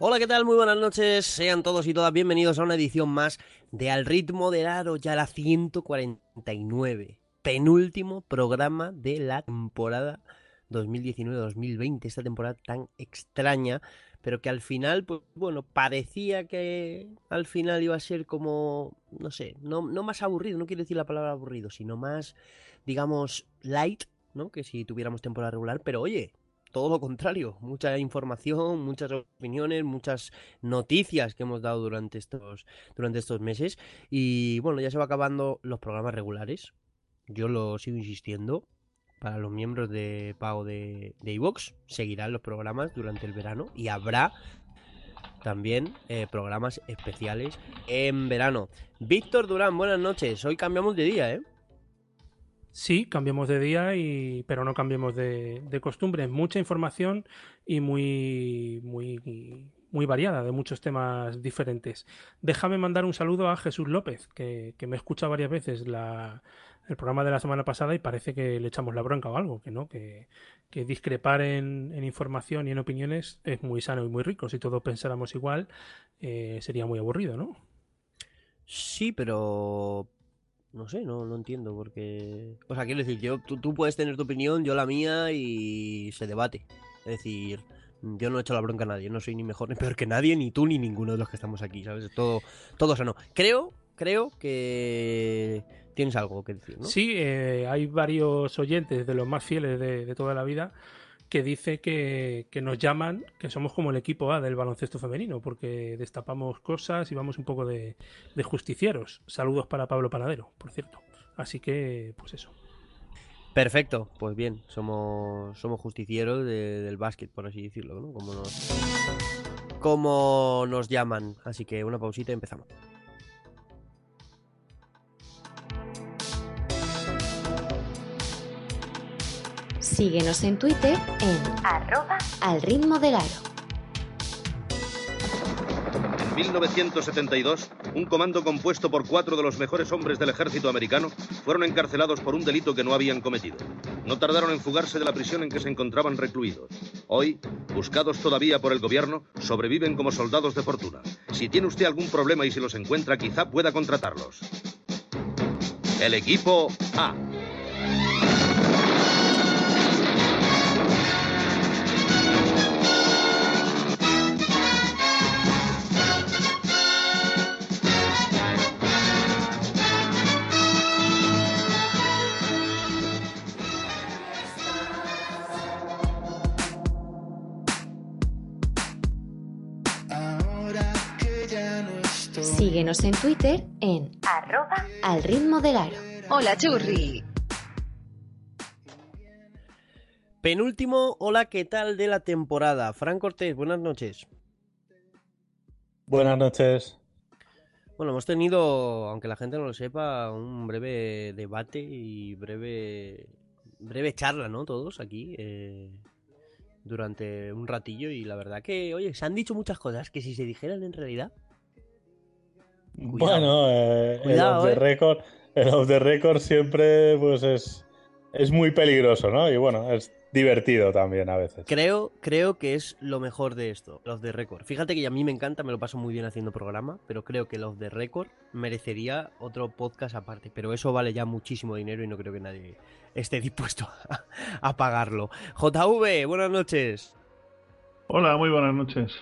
Hola, ¿qué tal? Muy buenas noches. Sean todos y todas bienvenidos a una edición más de Al ritmo del aro, ya la 149. Penúltimo programa de la temporada 2019-2020, esta temporada tan extraña, pero que al final, pues bueno, parecía que al final iba a ser como, no sé, no, no más aburrido, no quiero decir la palabra aburrido, sino más, digamos, light, ¿no? Que si tuviéramos temporada regular, pero oye, todo lo contrario, mucha información, muchas opiniones, muchas noticias que hemos dado durante estos, durante estos meses. Y bueno, ya se va acabando los programas regulares. Yo lo sigo insistiendo. Para los miembros de pago de, de iVox, seguirán los programas durante el verano y habrá también eh, programas especiales en verano. Víctor Durán, buenas noches. Hoy cambiamos de día, ¿eh? Sí, cambiamos de día, y, pero no cambiemos de, de costumbre. Mucha información y muy, muy, muy variada, de muchos temas diferentes. Déjame mandar un saludo a Jesús López, que, que me escucha varias veces la, el programa de la semana pasada y parece que le echamos la bronca o algo, que no, que, que discrepar en, en, información y en opiniones es muy sano y muy rico. Si todos pensáramos igual, eh, sería muy aburrido, ¿no? Sí, pero no sé, no, no entiendo porque... O sea, quiero decir, yo, tú, tú, puedes tener tu opinión, yo la mía y se debate. Es decir, yo no he hecho la bronca a nadie, no soy ni mejor ni peor que nadie, ni tú ni ninguno de los que estamos aquí, ¿sabes? Todo, todo sano. Creo, creo que tienes algo que decir, ¿no? Sí, eh, hay varios oyentes de los más fieles de, de toda la vida que dice que, que, nos llaman, que somos como el equipo A del baloncesto femenino, porque destapamos cosas y vamos un poco de, de justicieros. Saludos para Pablo Panadero, por cierto. Así que, pues eso. Perfecto, pues bien, somos, somos justicieros de, del básquet, por así decirlo, ¿no? Como nos, como nos llaman. Así que una pausita y empezamos. Síguenos en Twitter en arroba al ritmo del aro. En 1972, un comando compuesto por cuatro de los mejores hombres del ejército americano fueron encarcelados por un delito que no habían cometido. No tardaron en fugarse de la prisión en que se encontraban recluidos. Hoy, buscados todavía por el gobierno, sobreviven como soldados de fortuna. Si tiene usted algún problema y si los encuentra, quizá pueda contratarlos. El equipo A. Síguenos en Twitter en arroba al ritmo del aro. Hola, churri. Penúltimo, hola, ¿qué tal de la temporada? Fran Cortés, buenas noches. Buenas noches. Bueno, hemos tenido, aunque la gente no lo sepa, un breve debate y breve, breve charla, ¿no? Todos aquí, eh, durante un ratillo y la verdad que, oye, se han dicho muchas cosas que si se dijeran en realidad... Cuidado. Bueno, eh, Cuidado, el, off the record, el off the record siempre pues es, es muy peligroso, ¿no? Y bueno, es, divertido también a veces. Creo, creo que es lo mejor de esto, los de récord. Fíjate que a mí me encanta, me lo paso muy bien haciendo programa, pero creo que los de récord merecería otro podcast aparte. Pero eso vale ya muchísimo dinero y no creo que nadie esté dispuesto a, pagarlo. JV, buenas noches. Hola, muy buenas noches.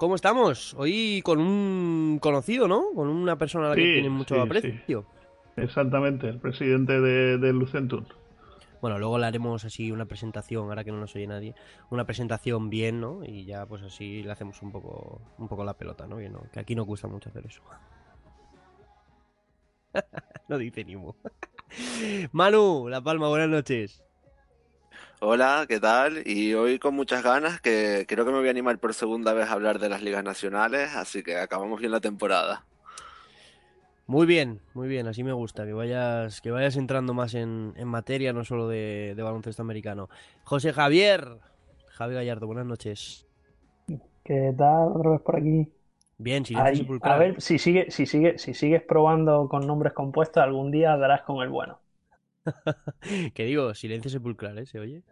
¿Cómo estamos? Hoy con un conocido, ¿no? Con una persona a la que tiene mucho aprecio. Exactamente, el presidente de, de Lucentum. Bueno, luego le haremos así una presentación, ahora que no nos oye nadie, una presentación bien, ¿no? Y ya pues así le hacemos un poco, un poco la pelota, ¿no? Que, que aquí no gusta mucho hacer eso. no dice ni. Manu, La Palma, buenas noches. Hola, ¿qué tal? Y hoy con muchas ganas, que creo que me voy a animar por segunda vez a hablar de las ligas nacionales, así que acabamos bien la temporada. Muy bien, muy bien, así me gusta, que vayas, que vayas entrando más en, materia, no solo de, baloncesto americano. José Javier, Javi Gallardo, buenas noches. ¿Qué tal? Otra vez por aquí. Bien, si A ver, si, sigue, si, sigue, si sigues probando con nombres compuestos, algún día darás con el bueno. que digo, silencio sepulcral, ¿eh? ¿Se oye?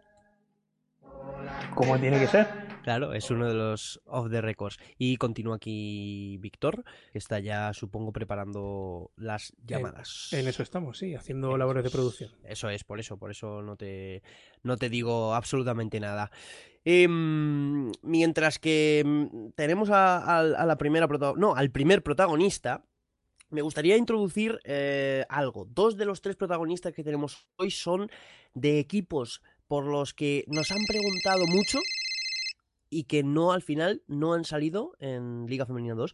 Como tiene que ser. Claro, es uno de los off the records. Y continúa aquí Víctor, que está ya, supongo, preparando las llamadas. En, eso estamos, sí, haciendo labores de producción. Eso es, por eso, por eso no te, no te digo absolutamente nada. Em, mientras que mm, tenemos a, la primera no, al primer protagonista, me gustaría introducir eh, algo. Dos de los tres protagonistas que tenemos hoy son de equipos por los que nos han preguntado mucho y que no al final no han salido en Liga Femenina 2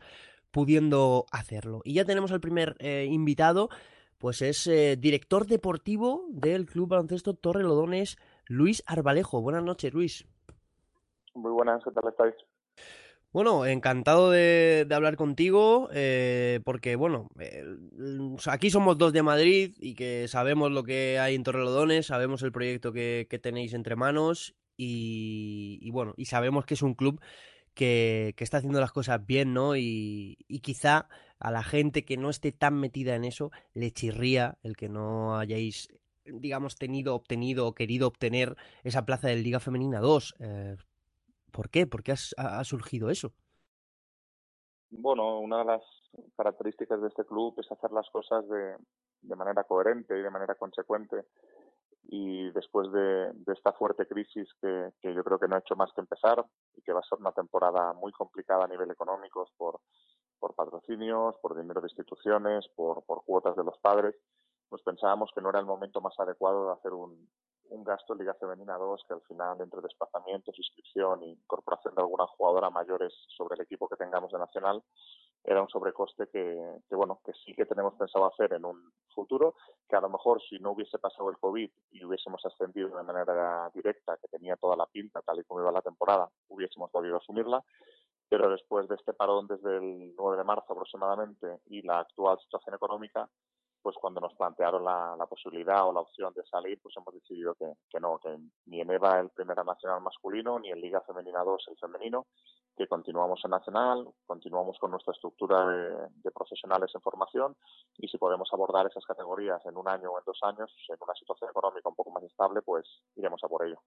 pudiendo hacerlo. Y ya tenemos al primer eh, invitado, pues es eh, director deportivo del Club Baloncesto Torre Lodones, Luis Arbalejo. Buenas noches, Luis. Muy buenas, ¿qué tal estáis? Bueno, encantado de, hablar contigo, eh, porque bueno, aquí somos dos de Madrid y que sabemos lo que hay en Torrelodones, sabemos el proyecto que, tenéis entre manos y, bueno, y sabemos que es un club que, está haciendo las cosas bien, ¿no? Y, y, quizá a la gente que no esté tan metida en eso le chirría el que no hayáis, digamos, tenido, obtenido o querido obtener esa plaza de Liga Femenina 2. ¿Por qué? ¿Por qué ha surgido eso? Bueno, una de las características de este club es hacer las cosas de, manera coherente y de manera consecuente. Y después de, esta fuerte crisis que, yo creo que no ha hecho más que empezar y que va a ser una temporada muy complicada a nivel económico por, patrocinios, por dinero de instituciones, por, por cuotas de los padres, pues pensábamos que no era el momento más adecuado de hacer un, un gasto en Liga Femenina 2 que al final, entre desplazamientos, inscripción e incorporación de alguna jugadora mayores sobre el equipo que tengamos de Nacional, era un sobrecoste que, que, bueno, que sí que tenemos pensado hacer en un futuro, que a lo mejor si no hubiese pasado el COVID y hubiésemos ascendido de manera directa, que tenía toda la pinta, tal y como iba la temporada, hubiésemos podido asumirla, pero después de este parón desde el 9 de marzo aproximadamente y la actual situación económica, pues cuando nos plantearon la, posibilidad o la opción de salir, pues hemos decidido que, no, que ni en EVA el Primera Nacional masculino, ni en Liga Femenina 2 el femenino, que continuamos en Nacional, continuamos con nuestra estructura de, profesionales en formación y si podemos abordar esas categorías en un año o en dos años, en una situación económica un poco más estable, pues iremos a por ello.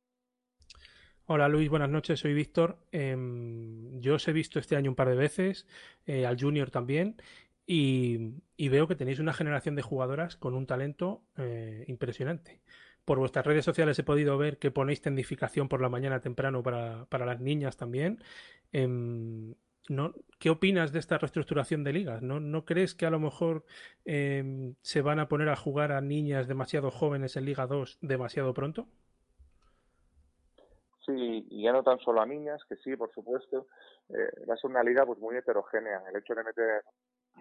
Hola Luis, buenas noches, soy Víctor. Em, yo os he visto este año un par de veces, eh, al Junior también, y, veo que tenéis una generación de jugadoras con un talento eh, impresionante. Por vuestras redes sociales he podido ver que ponéis tendificación por la mañana temprano para, las niñas también. Em. ¿Qué opinas de esta reestructuración de ligas? ¿No, ¿No crees que a lo mejor em, se van a poner a jugar a niñas demasiado jóvenes en Liga 2 demasiado pronto? Sí, y ya no tan solo a niñas, que sí, por supuesto. Eh, va a ser una liga pues muy heterogénea. El hecho de meter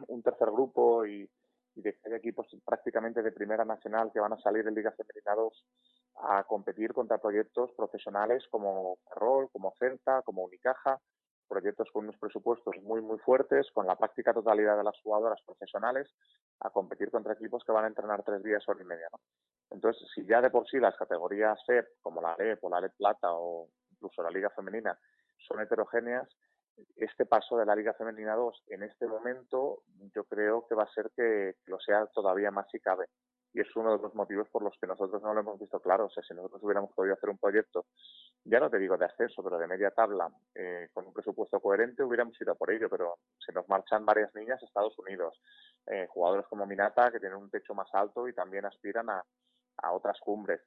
un tercer grupo y, de que hay equipos prácticamente de primera nacional que van a salir en Liga Femenina 2 a competir contra proyectos profesionales como Ferrol, como Celta, como Unicaja, proyectos con unos presupuestos muy, muy fuertes, con la práctica totalidad de las jugadoras profesionales, a competir contra equipos que van a entrenar tres días, hora y media. Entonces, si ya de por sí las categorías FEP, como la LEP o la LEP Plata o incluso la Liga Femenina, son heterogéneas, este paso de la Liga Femenina 2 en este momento yo creo que va a ser que lo sea todavía más si cabe. y es uno de los motivos por los que nosotros no lo hemos visto claro. O sea, si nosotros hubiéramos podido hacer un proyecto, ya no te digo de ascenso, pero de media tabla, eh, con un presupuesto coherente, hubiéramos ido por ello, pero se nos marchan varias niñas a Estados Unidos, eh, jugadores como Minata que tienen un techo más alto y también aspiran a, a otras cumbres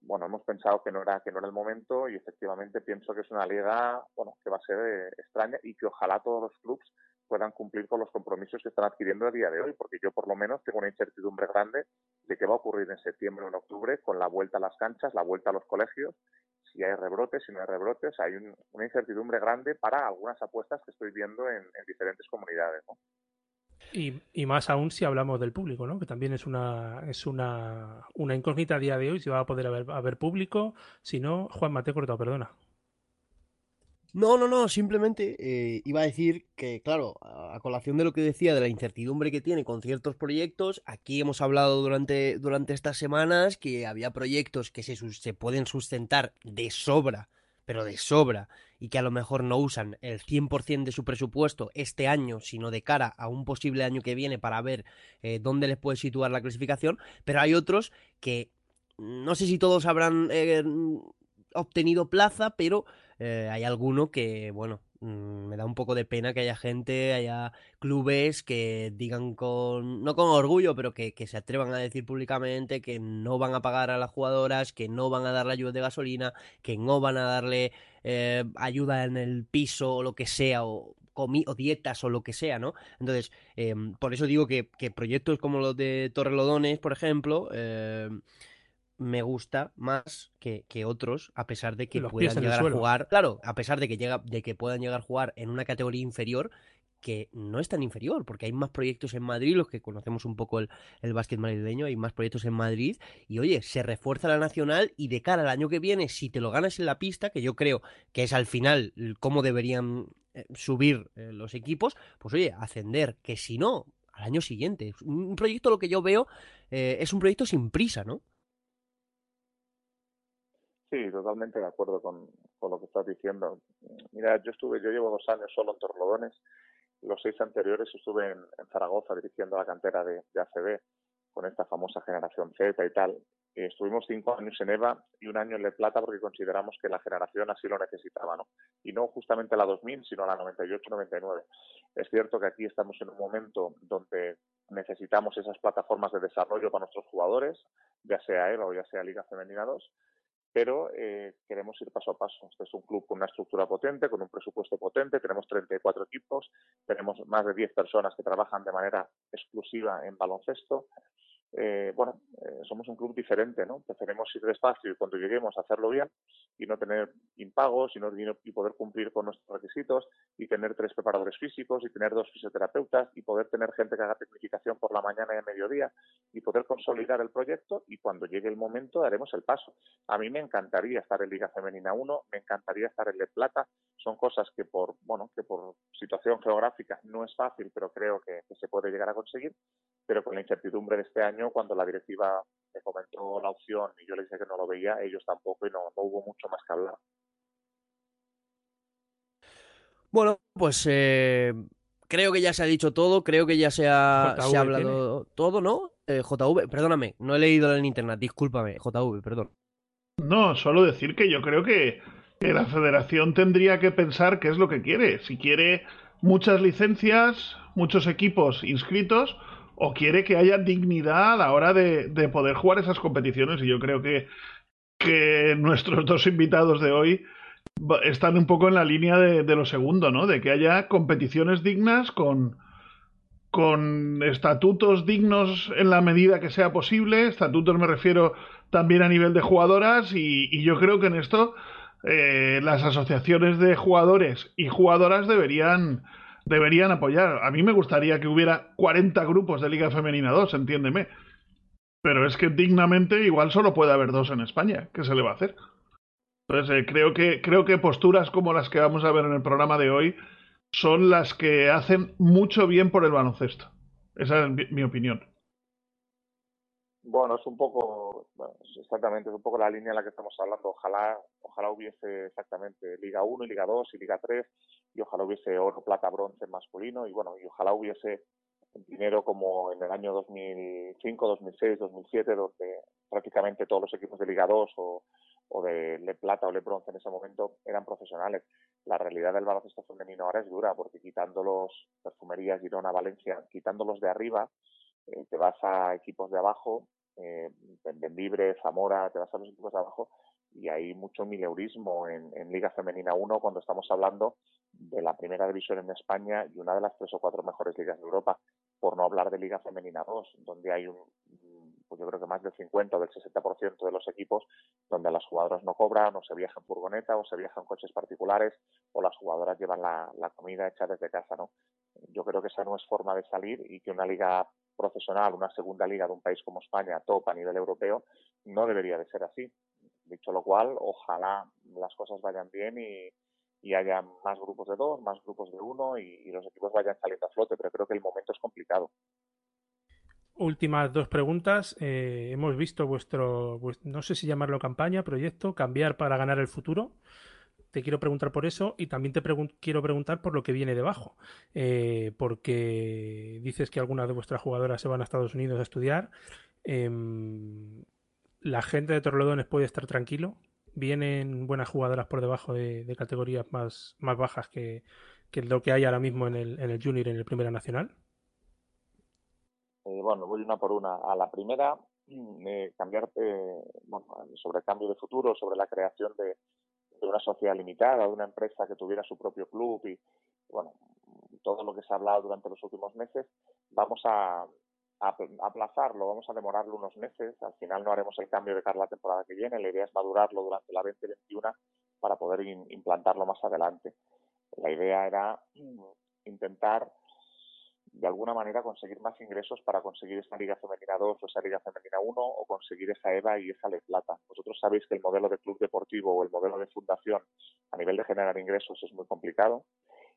bueno, hemos pensado que no era que no era el momento y efectivamente pienso que es una liga, bueno, que va a ser eh, extraña y que ojalá todos los clubes puedan cumplir con los compromisos que están adquiriendo a día de hoy, porque yo por lo menos tengo una incertidumbre grande de qué va a ocurrir en septiembre o en octubre con la vuelta a las canchas, la vuelta a los colegios, si hay rebrotes, si no hay rebrotes, hay una incertidumbre grande para algunas apuestas que estoy viendo en, en diferentes comunidades. ¿no? Y, más aún si hablamos del público, ¿no? Que también es una es una, una incógnita a día de hoy si va a poder haber, haber público. Si no, Juan, te he cortado, perdona. No, no, no, simplemente eh, iba a decir que, claro, a, colación de lo que decía de la incertidumbre que tiene con ciertos proyectos, aquí hemos hablado durante, durante estas semanas que había proyectos que se, se pueden sustentar de sobra, pero de sobra, y que a lo mejor no usan el 100% de su presupuesto este año, sino de cara a un posible año que viene para ver eh, dónde les puede situar la clasificación, pero hay otros que no sé si todos habrán eh, obtenido plaza, pero eh, hay alguno que, bueno, me da un poco de pena que haya gente, haya clubes que digan con, no con orgullo, pero que, que, se atrevan a decir públicamente que no van a pagar a las jugadoras, que no van a darle ayuda de gasolina, que no van a darle eh, ayuda en el piso o lo que sea, o, o dietas o lo que sea, ¿no? Entonces, em, por eso digo que, proyectos como los de Torrelodones, por ejemplo, em, me gusta más que, otros, a pesar de que puedan llegar a jugar. Claro, a pesar de que llega, de que puedan llegar a jugar en una categoría inferior, que no es tan inferior, porque hay más proyectos en Madrid, los que conocemos un poco el, el básquet madrileño, hay más proyectos en Madrid, y oye, se refuerza la nacional y de cara al año que viene, si te lo ganas en la pista, que yo creo que es al final cómo deberían eh, subir eh, los equipos, pues oye, ascender, que si no, al año siguiente. Un proyecto, lo que yo veo, eh, es un proyecto sin prisa, ¿no? Sí, totalmente de acuerdo con, con, lo que estás diciendo. Mira, yo estuve, yo llevo dos años solo en Torlodones los seis anteriores estuve en, Zaragoza dirigiendo la cantera de, ACB con esta famosa generación Z y tal. estuvimos cinco años en EVA y un año en Le Plata porque consideramos que la generación así lo necesitaba, ¿no? Y no justamente la 2000, sino la 98-99. Es cierto que aquí estamos en un momento donde necesitamos esas plataformas de desarrollo para nuestros jugadores, ya sea EVA o ya sea Liga Femenina 2, pero eh, queremos ir paso a paso. Este es un club con una estructura potente, con un presupuesto potente, tenemos 34 equipos, tenemos más de 10 personas que trabajan de manera exclusiva en baloncesto eh, bueno, eh, somos un club diferente, ¿no? Preferimos ir despacio y cuando lleguemos a hacerlo bien y no tener impagos y, no, y poder cumplir con nuestros requisitos y tener tres preparadores físicos y tener dos fisioterapeutas y poder tener gente que haga tecnificación por la mañana y a mediodía y poder consolidar el proyecto y cuando llegue el momento daremos el paso. A mí me encantaría estar en Liga Femenina 1, me encantaría estar en Le Plata, son cosas que por, bueno, que por situación geográfica no es fácil, pero creo que se puede llegar a conseguir pero con la incertidumbre de este año, cuando la directiva me comentó la opción y yo le dije que no lo veía, ellos tampoco y no, hubo mucho más que hablar. Bueno, pues eh, creo que ya se ha dicho todo, creo que ya se ha, hablado todo, ¿no? Eh, JV, perdóname, no he leído en internet, discúlpame, JV, perdón. No, solo decir que yo creo que, que la federación tendría que pensar qué es lo que quiere. Si quiere muchas licencias, muchos equipos inscritos, o quiere que haya dignidad a la hora de, poder jugar esas competiciones. Y yo creo que, nuestros dos invitados de hoy están un poco en la línea de, lo segundo, ¿no? De que haya competiciones dignas con, con estatutos dignos en la medida que sea posible. Estatutos me refiero también a nivel de jugadoras y, yo creo que en esto eh, las asociaciones de jugadores y jugadoras deberían deberían apoyar. A mí me gustaría que hubiera 40 grupos de Liga Femenina 2, entiéndeme. Pero es que dignamente igual solo puede haber dos en España. ¿Qué se le va a hacer? Entonces, eh, creo, que, creo que posturas como las que vamos a ver en el programa de hoy son las que hacen mucho bien por el baloncesto. Esa es mi opinión. Bueno, es un poco, exactamente, es un poco la línea en la que estamos hablando. Ojalá, ojalá hubiese exactamente Liga 1 y Liga 2 y Liga 3 y ojalá hubiese oro, plata, bronce masculino y bueno, y ojalá hubiese dinero como en el año 2005, 2006, 2007, donde prácticamente todos los equipos de Liga 2 o, de Le Plata o Le Bronce en ese momento eran profesionales. La realidad del baloncesto femenino ahora es dura porque quitando los Perfumerías, Girona, Valencia, quitándolos de arriba, eh, te vas a equipos de abajo, eh, Libre, Zamora, te vas a los equipos de abajo y hay mucho mileurismo en, Liga Femenina 1 cuando estamos hablando de la primera división en España y una de las tres o cuatro mejores ligas de Europa, por no hablar de Liga Femenina 2, donde hay un, pues yo creo que más del 50 o del 60% de los equipos donde las jugadoras no cobran, o se viajan furgoneta, o se viajan coches particulares, o las jugadoras llevan la, la comida hecha desde casa, ¿no? Yo creo que esa no es forma de salir y que una liga profesional, una segunda liga de un país como España, top a nivel europeo, no debería de ser así. Dicho lo cual, ojalá las cosas vayan bien y, haya más grupos de dos, más grupos de uno y, los equipos vayan saliendo a flote, pero creo que el momento es complicado. Últimas dos preguntas. Eh, hemos visto vuestro, no sé si llamarlo campaña, proyecto, cambiar para ganar el futuro. Te quiero preguntar por eso y también te quiero preguntar por lo que viene debajo. Eh, porque dices que algunas de vuestras jugadoras se van a Estados Unidos a estudiar. Em, la gente de Torrelodones puede estar tranquilo vienen buenas jugadoras por debajo de, categorías más, más bajas que, lo que hay ahora mismo en el, en el Junior en el Primera Nacional? Eh, bueno, voy una por una. A la primera, eh, cambiarte bueno, sobre el cambio de futuro, sobre la creación de, de, una sociedad limitada, de una empresa que tuviera su propio club y, bueno, todo lo que se ha hablado durante los últimos meses, vamos a, aplazarlo, vamos a demorarlo unos meses. Al final no haremos el cambio de cara a la temporada que viene. La idea es madurarlo durante la 2021 para poder implantarlo más adelante. La idea era mm, intentar de alguna manera conseguir más ingresos para conseguir esa Liga Femenina 2 o esa Liga Femenina 1 o conseguir esa EVA y esa Le Plata. Vosotros sabéis que el modelo de club deportivo o el modelo de fundación a nivel de generar ingresos es muy complicado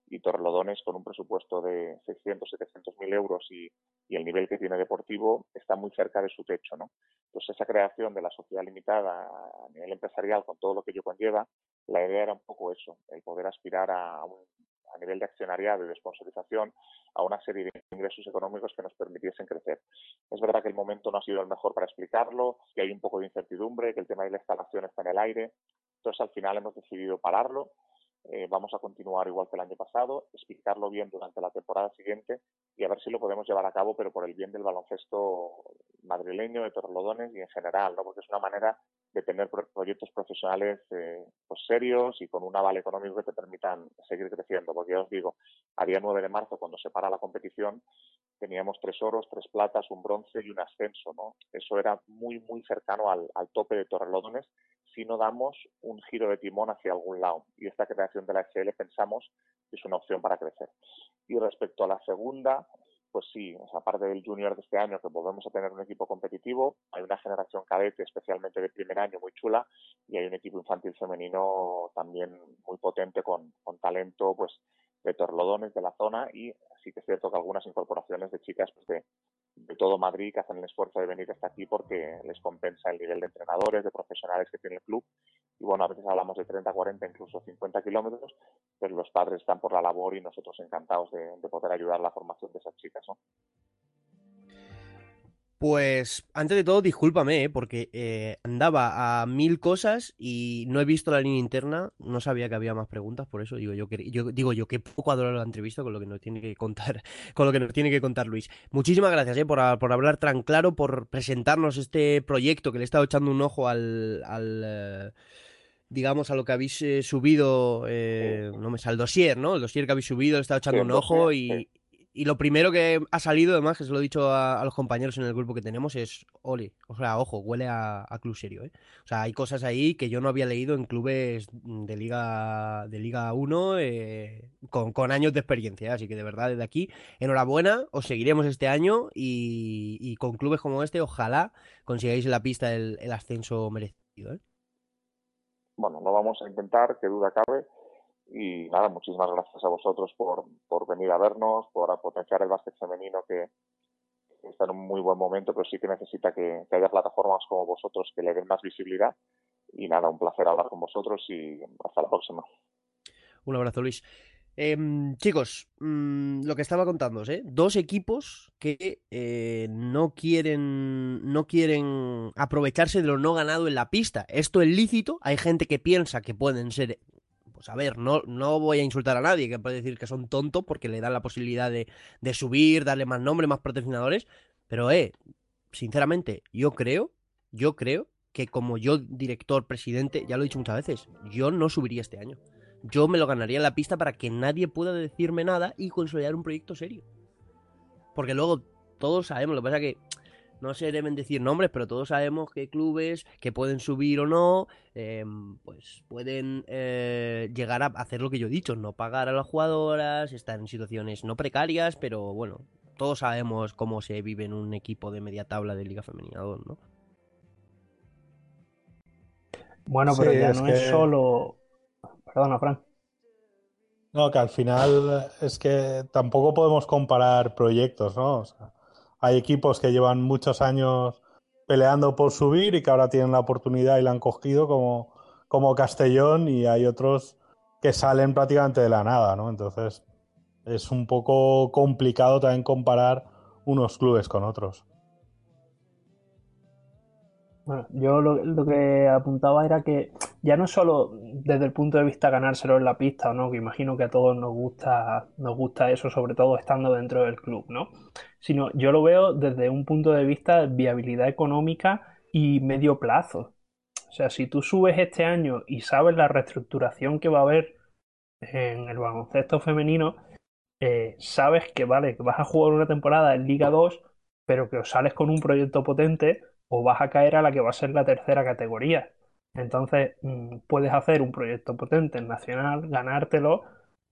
y Torlodones con un presupuesto de 600, 700 mil euros y, el nivel que tiene deportivo está muy cerca de su techo, ¿no? Entonces esa creación de la sociedad limitada a nivel empresarial con todo lo que ello conlleva, la idea era un poco eso, el poder aspirar a, un, a nivel de accionariado y de sponsorización a una serie de ingresos económicos que nos permitiesen crecer. Es verdad que el momento no ha sido el mejor para explicarlo, que hay un poco de incertidumbre, que el tema de la instalación está en el aire. Entonces, al final hemos decidido pararlo eh, vamos a continuar igual que el año pasado, explicarlo bien durante la temporada siguiente y a ver si lo podemos llevar a cabo, pero por el bien del baloncesto madrileño, de Torlodones y en general, ¿no? porque es una manera de tener proyectos profesionales eh, pues serios y con un aval económico que te permitan seguir creciendo. Porque ya os digo, a día 9 de marzo, cuando se para la competición, teníamos tres oros, tres platas, un bronce y un ascenso. ¿no? Eso era muy, muy cercano al, al tope de Torrelodones si no damos un giro de timón hacia algún lado. Y esta creación de la SL pensamos que es una opción para crecer. Y respecto a la segunda, pues sí, aparte del junior de este año, que volvemos a tener un equipo competitivo, hay una generación cadete, especialmente de primer año, muy chula, y hay un equipo infantil femenino también muy potente con, con talento, pues de torlodones de la zona y sí que es cierto que algunas incorporaciones de chicas pues, de, de todo Madrid que hacen el esfuerzo de venir hasta aquí porque les compensa el nivel de entrenadores, de profesionales que tiene el club. Y bueno, a veces hablamos de 30, 40, incluso 50 kilómetros, pero los padres están por la labor y nosotros encantados de, de poder ayudar a la formación de esas chicas. ¿no? Pues antes de todo, discúlpame, ¿eh? porque eh, andaba a mil cosas y no he visto la línea interna, no sabía que había más preguntas, por eso digo yo que yo digo yo que poco adoro la entrevista con lo que nos tiene que contar, con lo que nos tiene que contar Luis. Muchísimas gracias ¿eh? por, por hablar tan claro, por presentarnos este proyecto que le he estado echando un ojo al, al digamos, a lo que habéis eh, subido, eh, no me sale, el dossier, ¿no? El dossier que habéis subido, le he estado echando un ojo y, y lo primero que ha salido, además, que se lo he dicho a, los compañeros en el grupo que tenemos, es Oli. O sea, ojo, huele a, club serio, ¿eh? O sea, hay cosas ahí que yo no había leído en clubes de Liga de Liga 1 eh, con, años de experiencia. ¿eh? Así que de verdad, desde aquí, enhorabuena, os seguiremos este año y, con clubes como este, ojalá consigáis la pista el, el ascenso merecido, ¿eh? Bueno, lo vamos a intentar, que duda cabe y nada, muchísimas gracias a vosotros por, por venir a vernos, por potenciar el básquet femenino que, está en un muy buen momento, pero sí que necesita que, haya plataformas como vosotros que le den más visibilidad. Y nada, un placer hablar con vosotros y hasta la próxima. Un abrazo, Luis. Em, chicos, mm, lo que estaba contando, ¿eh? Dos equipos que eh, no quieren no quieren aprovecharse de lo no ganado en la pista. Esto es lícito. Hay gente que piensa que pueden ser, pues a ver, no, no voy a insultar a nadie que puede decir que son tontos porque le dan la posibilidad de, de subir, darle más nombre, más patrocinadores. Pero, eh, sinceramente, yo creo, yo creo que como yo, director, presidente, ya lo he dicho muchas veces, yo no subiría este año yo me lo ganaría en la pista para que nadie pueda decirme nada y consolidar un proyecto serio. Porque luego todos sabemos, lo que pasa es que no se deben decir nombres, pero todos sabemos que clubes que pueden subir o no, em, pues pueden eh, llegar a hacer lo que yo he dicho, no pagar a las jugadoras, estar en situaciones no precarias, pero bueno, todos sabemos cómo se vive en un equipo de media tabla de Liga Femenina 2, ¿no? Bueno, pero ya no es solo Perdona, Fran. No, que al final es que tampoco podemos comparar proyectos, ¿no? Hay equipos que llevan muchos años peleando por subir y que ahora tienen la oportunidad y la han cogido como, como Castellón y hay otros que salen prácticamente de la nada, ¿no? Entonces es un poco complicado también comparar unos clubes con otros. Bueno, yo lo, que apuntaba era que ya no solo desde el punto de vista ganárselo en la pista no, que imagino que a todos nos gusta, nos gusta eso, sobre todo estando dentro del club, ¿no? Sino yo lo veo desde un punto de vista de viabilidad económica y medio plazo. O sea, si tú subes este año y sabes la reestructuración que va a haber en el baloncesto femenino, eh, sabes que vale, que vas a jugar una temporada en Liga 2, pero que os sales con un proyecto potente o vas a caer a la que va a ser la tercera categoría. Entonces, mm, puedes hacer un proyecto potente en Nacional, ganártelo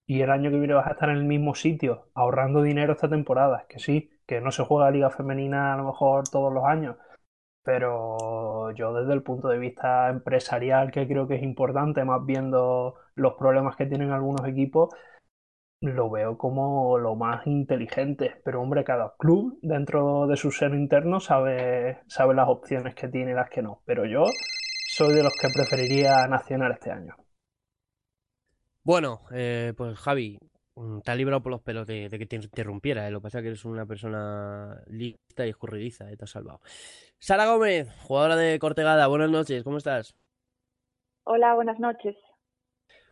y el año que viene vas a estar en el mismo sitio, ahorrando dinero esta temporada. Que sí, que no se juega Liga Femenina a lo mejor todos los años, pero yo desde el punto de vista empresarial, que creo que es importante, más viendo los problemas que tienen algunos equipos, lo veo como lo más inteligente. Pero hombre, cada club dentro de su ser interno sabe, sabe las opciones que tiene y las que no. Pero yo soy de los que preferiría Nacional este año. Bueno, eh, pues Javi, mm, te has librado por los pelos de, que te interrumpiera. Eh. Lo que pasa es que eres una persona lista y escurridiza, eh, te has salvado. Sara Gómez, jugadora de Cortegada, buenas noches, ¿cómo estás? Hola, buenas noches.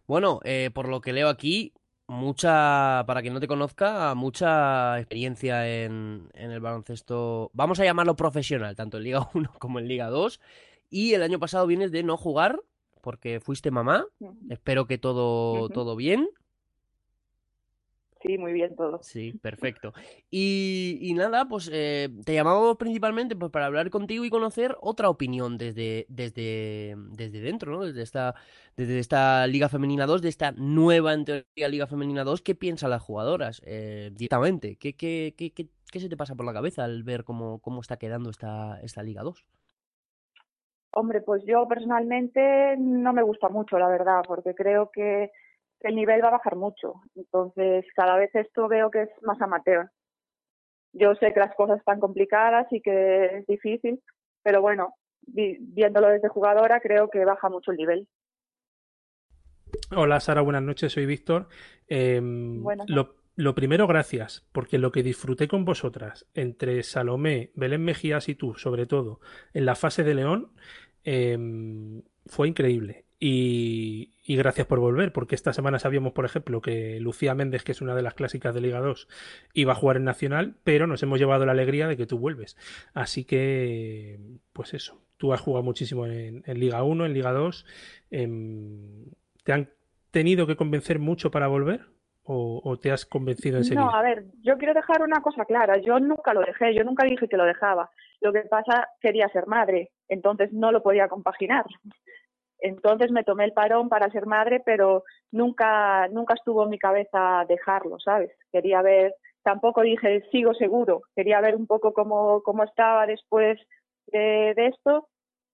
Bueno, por lo que leo aquí, mucha, para quien no te conozca, mucha experiencia en, en, el baloncesto, vamos a llamarlo profesional, tanto en Liga 1 como en Liga 2. Y el año pasado vienes de no jugar porque fuiste mamá. Espero que todo, todo bien. Sí, muy bien todo. Sí, perfecto. Y, nada, pues eh, te llamamos principalmente pues, para hablar contigo y conocer otra opinión desde, desde, desde dentro, ¿no? Desde esta, desde esta Liga Femenina 2, de esta nueva, en teoría, Liga Femenina 2. ¿Qué piensan las jugadoras eh, directamente? ¿Qué, qué, qué, qué, se te pasa por la cabeza al ver cómo, cómo está quedando esta, esta Liga 2? Hombre, pues yo personalmente no me gusta mucho, la verdad, porque creo que el nivel va a bajar mucho. Entonces, cada vez esto veo que es más amateur. Yo sé que las cosas están complicadas y que es difícil, pero bueno, viéndolo desde jugadora, creo que baja mucho el nivel. Hola Sara, buenas noches, soy Víctor. Em, lo, lo, primero, gracias, porque lo que disfruté con vosotras, entre Salomé, Belén Mejías y tú, sobre todo, en la fase de León, em, fue increíble. Y, gracias por volver, porque esta semana sabíamos, por ejemplo, que Lucía Méndez, que es una de las clásicas de Liga 2, iba a jugar en Nacional, pero nos hemos llevado la alegría de que tú vuelves. Así que, pues eso, tú has jugado muchísimo en, Liga 1, en Liga 2. Em, ¿Te han tenido que convencer mucho para volver? O, te has convencido enseguida? No, a ver, yo quiero dejar una cosa clara. Yo nunca lo dejé, yo nunca dije que lo dejaba. Lo que pasa, quería ser madre, entonces no lo podía compaginar. Entonces me tomé el parón para ser madre, pero nunca, nunca estuvo en mi cabeza dejarlo, ¿sabes? Quería ver, tampoco dije sigo seguro, quería ver un poco cómo, cómo estaba después de, esto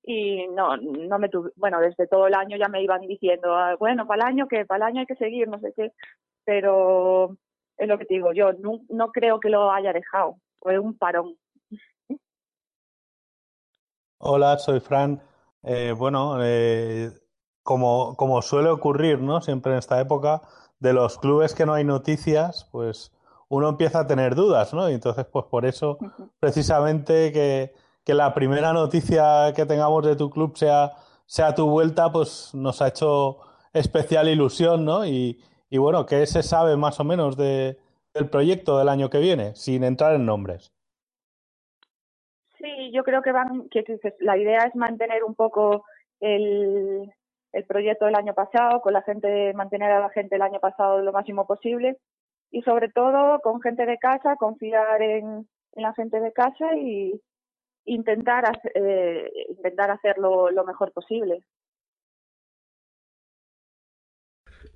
y no, no me tuve, bueno, desde todo el año ya me iban diciendo, ah, bueno, para el año que, para el año hay que seguir, no sé qué, pero es lo que te digo, yo no, no creo que lo haya dejado, fue un parón. Hola, soy Fran. Eh, bueno, eh, como, como, suele ocurrir, ¿no? Siempre en esta época, de los clubes que no hay noticias, pues uno empieza a tener dudas, ¿no? Y entonces, pues por eso, precisamente que, que la primera noticia que tengamos de tu club sea, sea tu vuelta, pues nos ha hecho especial ilusión, ¿no? Y, y bueno, ¿qué se sabe más o menos de, del proyecto del año que viene, sin entrar en nombres? Sí, yo creo que van, que, la idea es mantener un poco el, el proyecto del año pasado, con la gente, mantener a la gente el año pasado lo máximo posible y sobre todo con gente de casa, confiar en, en la gente de casa y intentar, eh, intentar hacerlo lo mejor posible.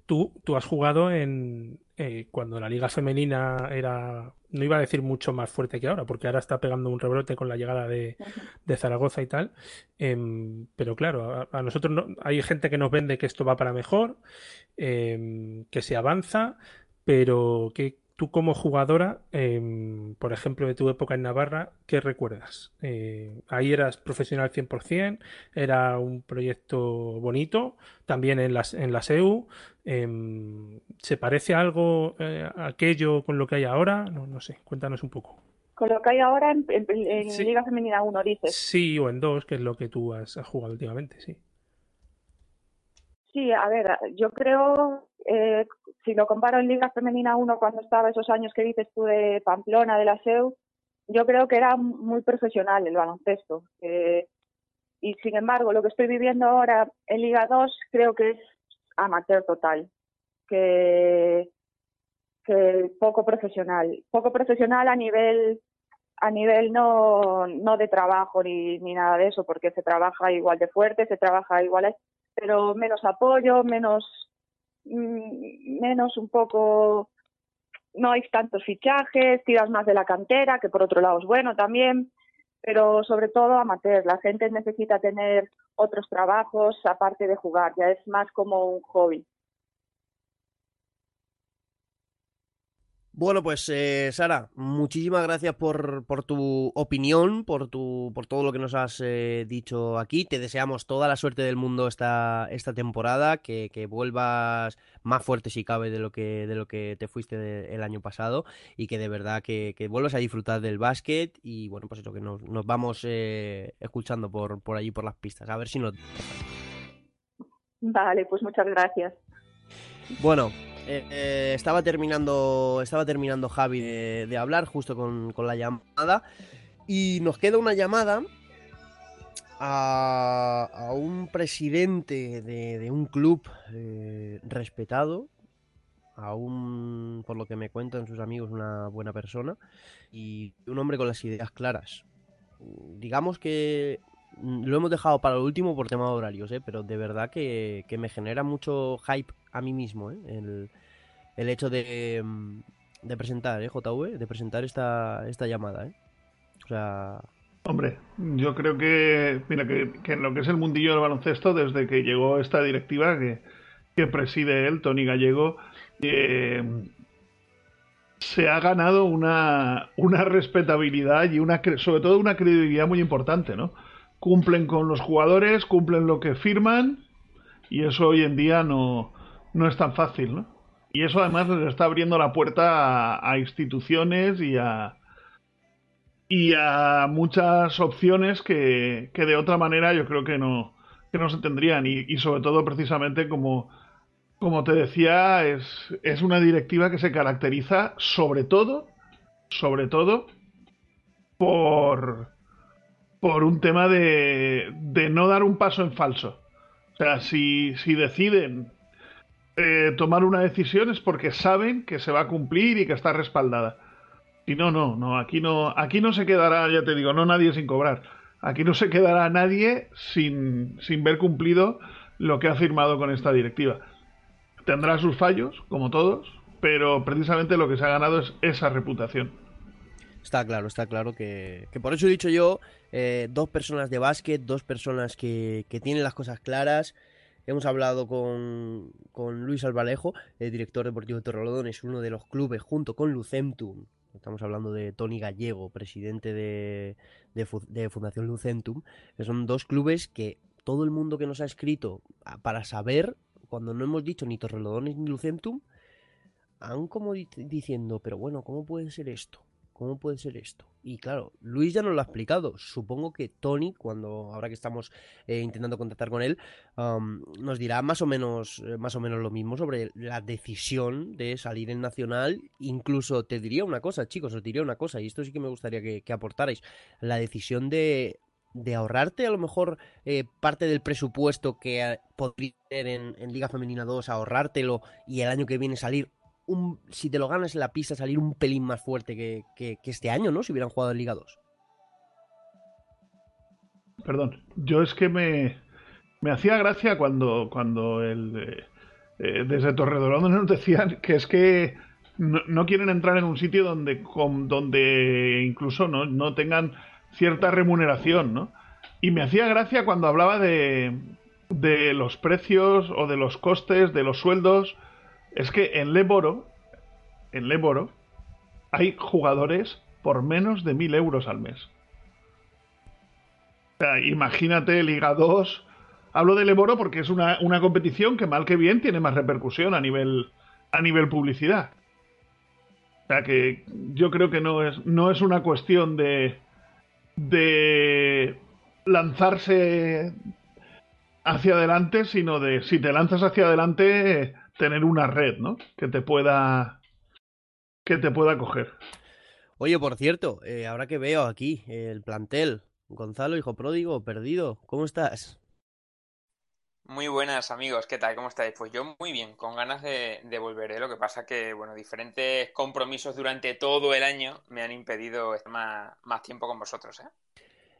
Tú, tú has jugado en eh, cuando la liga femenina era, no iba a decir mucho más fuerte que ahora, porque ahora está pegando un rebrote con la llegada de, de Zaragoza y tal. Em, pero claro, a, a nosotros no, hay gente que nos vende que esto va para mejor, em, que se avanza, pero ¿qué, tú como jugadora, eh, por ejemplo, de tu época en Navarra, ¿qué recuerdas? Eh, ahí eras profesional 100%, era un proyecto bonito, también en, las, en la SEU. Eh, ¿Se parece algo eh, aquello con lo que hay ahora? No, no sé, cuéntanos un poco. Con lo que hay ahora en, en, en sí. Liga Femenina 1, dices. Sí, o en 2, que es lo que tú has, has jugado últimamente, sí. Sí, a ver, yo creo, eh, si lo comparo en Liga Femenina 1 cuando estaba esos años que dices tú de Pamplona, de la SEU, yo creo que era muy profesional el baloncesto. Y sin embargo, lo que estoy viviendo ahora en Liga 2 creo que es amateur total, que, que poco profesional. Poco profesional a nivel a nivel no, no de trabajo ni, ni nada de eso, porque se trabaja igual de fuerte, se trabaja igual pero menos apoyo, menos, menos un poco, no hay tantos fichajes, tiras más de la cantera, que por otro lado es bueno también, pero sobre todo amateur. La gente necesita tener otros trabajos aparte de jugar, ya es más como un hobby. Bueno, pues eh, Sara, muchísimas gracias por, por, tu opinión, por, tu, por todo lo que nos has eh, dicho aquí. Te deseamos toda la suerte del mundo esta, esta temporada, que, que, vuelvas más fuerte si cabe de lo que, de lo que te fuiste de, el año pasado y que de verdad que, que, vuelvas a disfrutar del básquet y bueno, pues eso, que nos, nos vamos eh, escuchando por, por allí, por las pistas. A ver si nos... Vale, pues muchas gracias. Bueno, eh, estaba terminando estaba terminando Javi de, hablar justo con, la llamada y nos queda una llamada a, a un presidente de, de un club eh, respetado a un por lo que me cuentan sus amigos una buena persona y un hombre con las ideas claras. Digamos que lo hemos dejado para el último por tema de horarios, ¿eh? pero de verdad que, que, me genera mucho hype a mí mismo ¿eh? el, el, hecho de, de presentar, ¿eh, JV? De presentar esta, esta llamada. ¿eh? O sea... Hombre, yo creo que, mira, que, que, en lo que es el mundillo del baloncesto, desde que llegó esta directiva que, que preside él, Tony Gallego, eh, se ha ganado una, una respetabilidad y una, sobre todo una credibilidad muy importante, ¿no? Cumplen con los jugadores, cumplen lo que firman y eso hoy en día no, no es tan fácil, ¿no? Y eso además les está abriendo la puerta a, instituciones y a, y a muchas opciones que, que, de otra manera yo creo que no, que no se tendrían y, y sobre todo precisamente como, como te decía es, es una directiva que se caracteriza sobre todo sobre todo por por un tema de, de, no dar un paso en falso. O sea, si, si deciden eh, tomar una decisión es porque saben que se va a cumplir y que está respaldada. Y no, no, no, aquí no, aquí no se quedará, ya te digo, no nadie sin cobrar. Aquí no se quedará nadie sin, sin ver cumplido lo que ha firmado con esta directiva. Tendrá sus fallos, como todos, pero precisamente lo que se ha ganado es esa reputación. Está claro, está claro que, por eso he dicho yo, eh, dos personas de básquet, dos personas que, tienen las cosas claras. Hemos hablado con, Luis Albalejo, el director deportivo de Torrelodones, uno de los clubes junto con Lucentum. Estamos hablando de Tony Gallego, presidente de, de, Fundación Lucentum. Que son dos clubes que todo el mundo que nos ha escrito para saber, cuando no hemos dicho ni Torrelodones ni Lucentum, aún como diciendo, pero bueno, ¿cómo puede ser esto? ¿Cómo puede ser esto? Y claro, Luis ya nos lo ha explicado. Supongo que Tony, cuando ahora que estamos eh, intentando contactar con él, nos dirá más o menos, eh, más o menos lo mismo sobre la decisión de salir en Nacional. Incluso te diría una cosa, chicos, os diría una cosa, y esto sí que me gustaría que, aportarais. La decisión de, ahorrarte a lo mejor eh, parte del presupuesto que podría tener en, en Liga Femenina 2, ahorrártelo y el año que viene salir si te lo ganas en la pista, salir un pelín más fuerte que, este año, ¿no? Si hubieran jugado en Liga 2. Perdón, yo es que me, me hacía gracia cuando, cuando el, eh, eh, desde Torredolón nos decían que es que no, quieren entrar en un sitio donde, donde incluso no, no tengan cierta remuneración, ¿no? Y me hacía gracia cuando hablaba de, de los precios o de los costes, de los sueldos es que en Leboro, en Leboro, hay jugadores por menos de mil euros al mes. O sea, imagínate Liga 2. Hablo de Leboro porque es una, competición que mal que bien tiene más repercusión a nivel, a nivel publicidad. O sea que yo creo que no es, no es una cuestión de, de lanzarse hacia adelante, sino de si te lanzas hacia adelante, tener una red, ¿no? Que te pueda que te pueda coger. Oye, por cierto, eh, ahora que veo aquí el plantel, Gonzalo, hijo pródigo, perdido, ¿cómo estás? Muy buenas amigos, ¿qué tal? ¿Cómo estáis? Pues yo muy bien, con ganas de, de, volver. ¿eh? Lo que pasa que, bueno, diferentes compromisos durante todo el año me han impedido estar más, más tiempo con vosotros, ¿eh?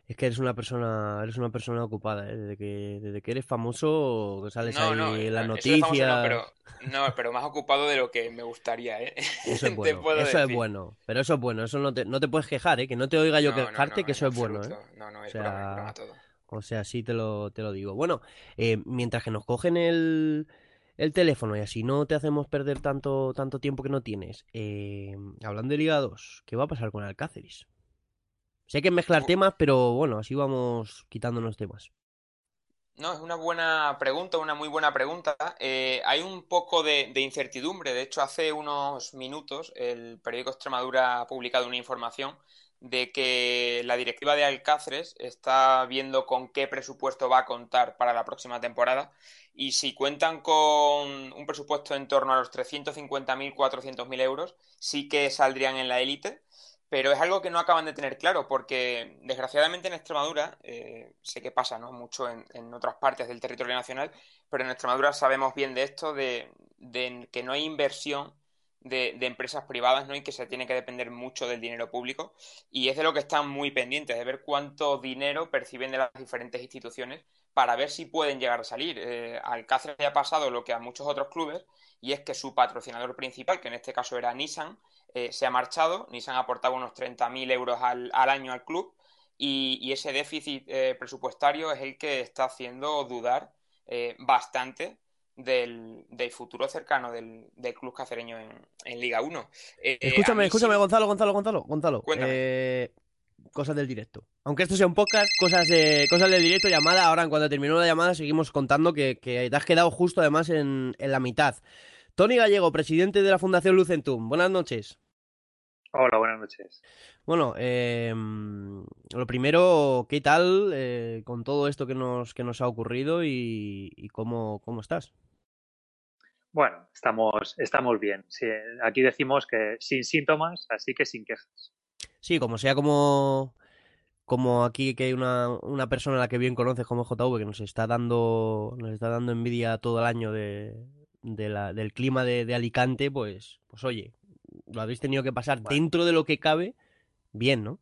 Es que eres una persona, eres una persona ocupada, ¿eh? desde que, desde que eres famoso, sales ahí en las noticias. No, pero, no, pero más ocupado de lo que me gustaría, ¿eh? Eso es bueno, eso es bueno, pero eso es bueno, eso no te, no te puedes quejar, ¿eh? Que no te oiga yo quejarte, que eso es bueno, ¿eh? No, no, es o sea, todo. O sea, sí te lo, te lo digo. Bueno, eh, mientras que nos cogen el, el teléfono y así no te hacemos perder tanto, tanto tiempo que no tienes, eh, hablando de Liga 2, ¿qué va a pasar con Alcáceres? Sé que mezclar temas, pero bueno, así vamos quitándonos temas. No, es una buena pregunta, una muy buena pregunta. Eh, hay un poco de, incertidumbre. De hecho, hace unos minutos el periódico Extremadura ha publicado una información de que la directiva de Alcáceres está viendo con qué presupuesto va a contar para la próxima temporada y si cuentan con un presupuesto en torno a los 350.000, 400.000 euros, sí que saldrían en la élite pero es algo que no acaban de tener claro, porque desgraciadamente en Extremadura, eh, sé que pasa ¿no? mucho en, otras partes del territorio nacional, pero en Extremadura sabemos bien de esto, de, que no hay inversión de, empresas privadas ¿no? y que se tiene que depender mucho del dinero público, y es de lo que están muy pendientes, de ver cuánto dinero perciben de las diferentes instituciones para ver si pueden llegar a salir. Eh, al Cáceres le ha pasado lo que a muchos otros clubes, y es que su patrocinador principal, que en este caso era Nissan, eh, se ha marchado. Nissan aportado unos 30.000 euros al, año al club y, ese déficit eh, presupuestario es el que está haciendo dudar eh, bastante del, futuro cercano del, club cacereño en, Liga 1. escúchame, escúchame, Gonzalo, Gonzalo, Gonzalo, Gonzalo. Cosas del directo. Aunque esto sea un podcast, cosas, de, cosas del directo, llamada. Ahora, en cuanto terminó la llamada, seguimos contando que, te has quedado justo además en, en la mitad. Tony Gallego, presidente de la Fundación Lucentum. Buenas noches. Hola, buenas noches. Bueno, em, lo primero, ¿qué tal eh, con todo esto que nos, que nos ha ocurrido y, cómo, cómo, estás? Bueno, estamos, estamos bien. aquí decimos que sin síntomas, así que sin quejas. Sí, como sea como, como aquí que hay una, una persona a la que bien conoces como JV que nos está dando, nos está dando envidia todo el año de, de la, del clima de, Alicante, pues, pues oye, lo habéis tenido que pasar dentro de lo que cabe, bien, ¿no?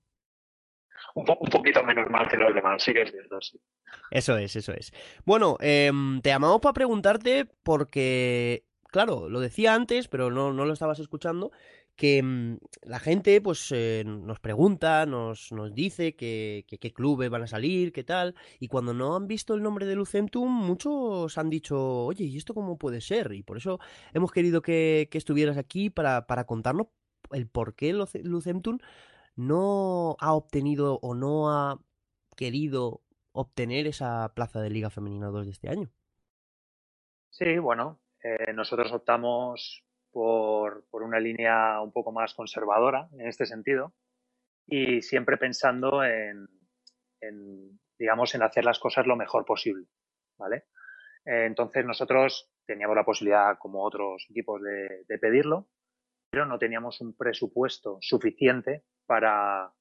Un, poquito menos mal que los demás, sí que es cierto, sí. Eso es, eso es. Bueno, em, te llamamos para preguntarte porque, claro, lo decía antes, pero no, no lo estabas escuchando, que mm, la gente pues eh, nos pregunta, nos, nos dice que, qué clubes van a salir, qué tal, y cuando no han visto el nombre de Lucentum, muchos han dicho, oye, ¿y esto cómo puede ser? Y por eso hemos querido que, estuvieras aquí para, para, contarnos el por qué Lucentum no ha obtenido o no ha querido obtener esa plaza de Liga Femenina 2 de este año. Sí, bueno, eh, nosotros optamos por, por una línea un poco más conservadora en este sentido y siempre pensando en, en, digamos, en hacer las cosas lo mejor posible, ¿vale? Entonces nosotros teníamos la posibilidad, como otros equipos, de, pedirlo, pero no teníamos un presupuesto suficiente para,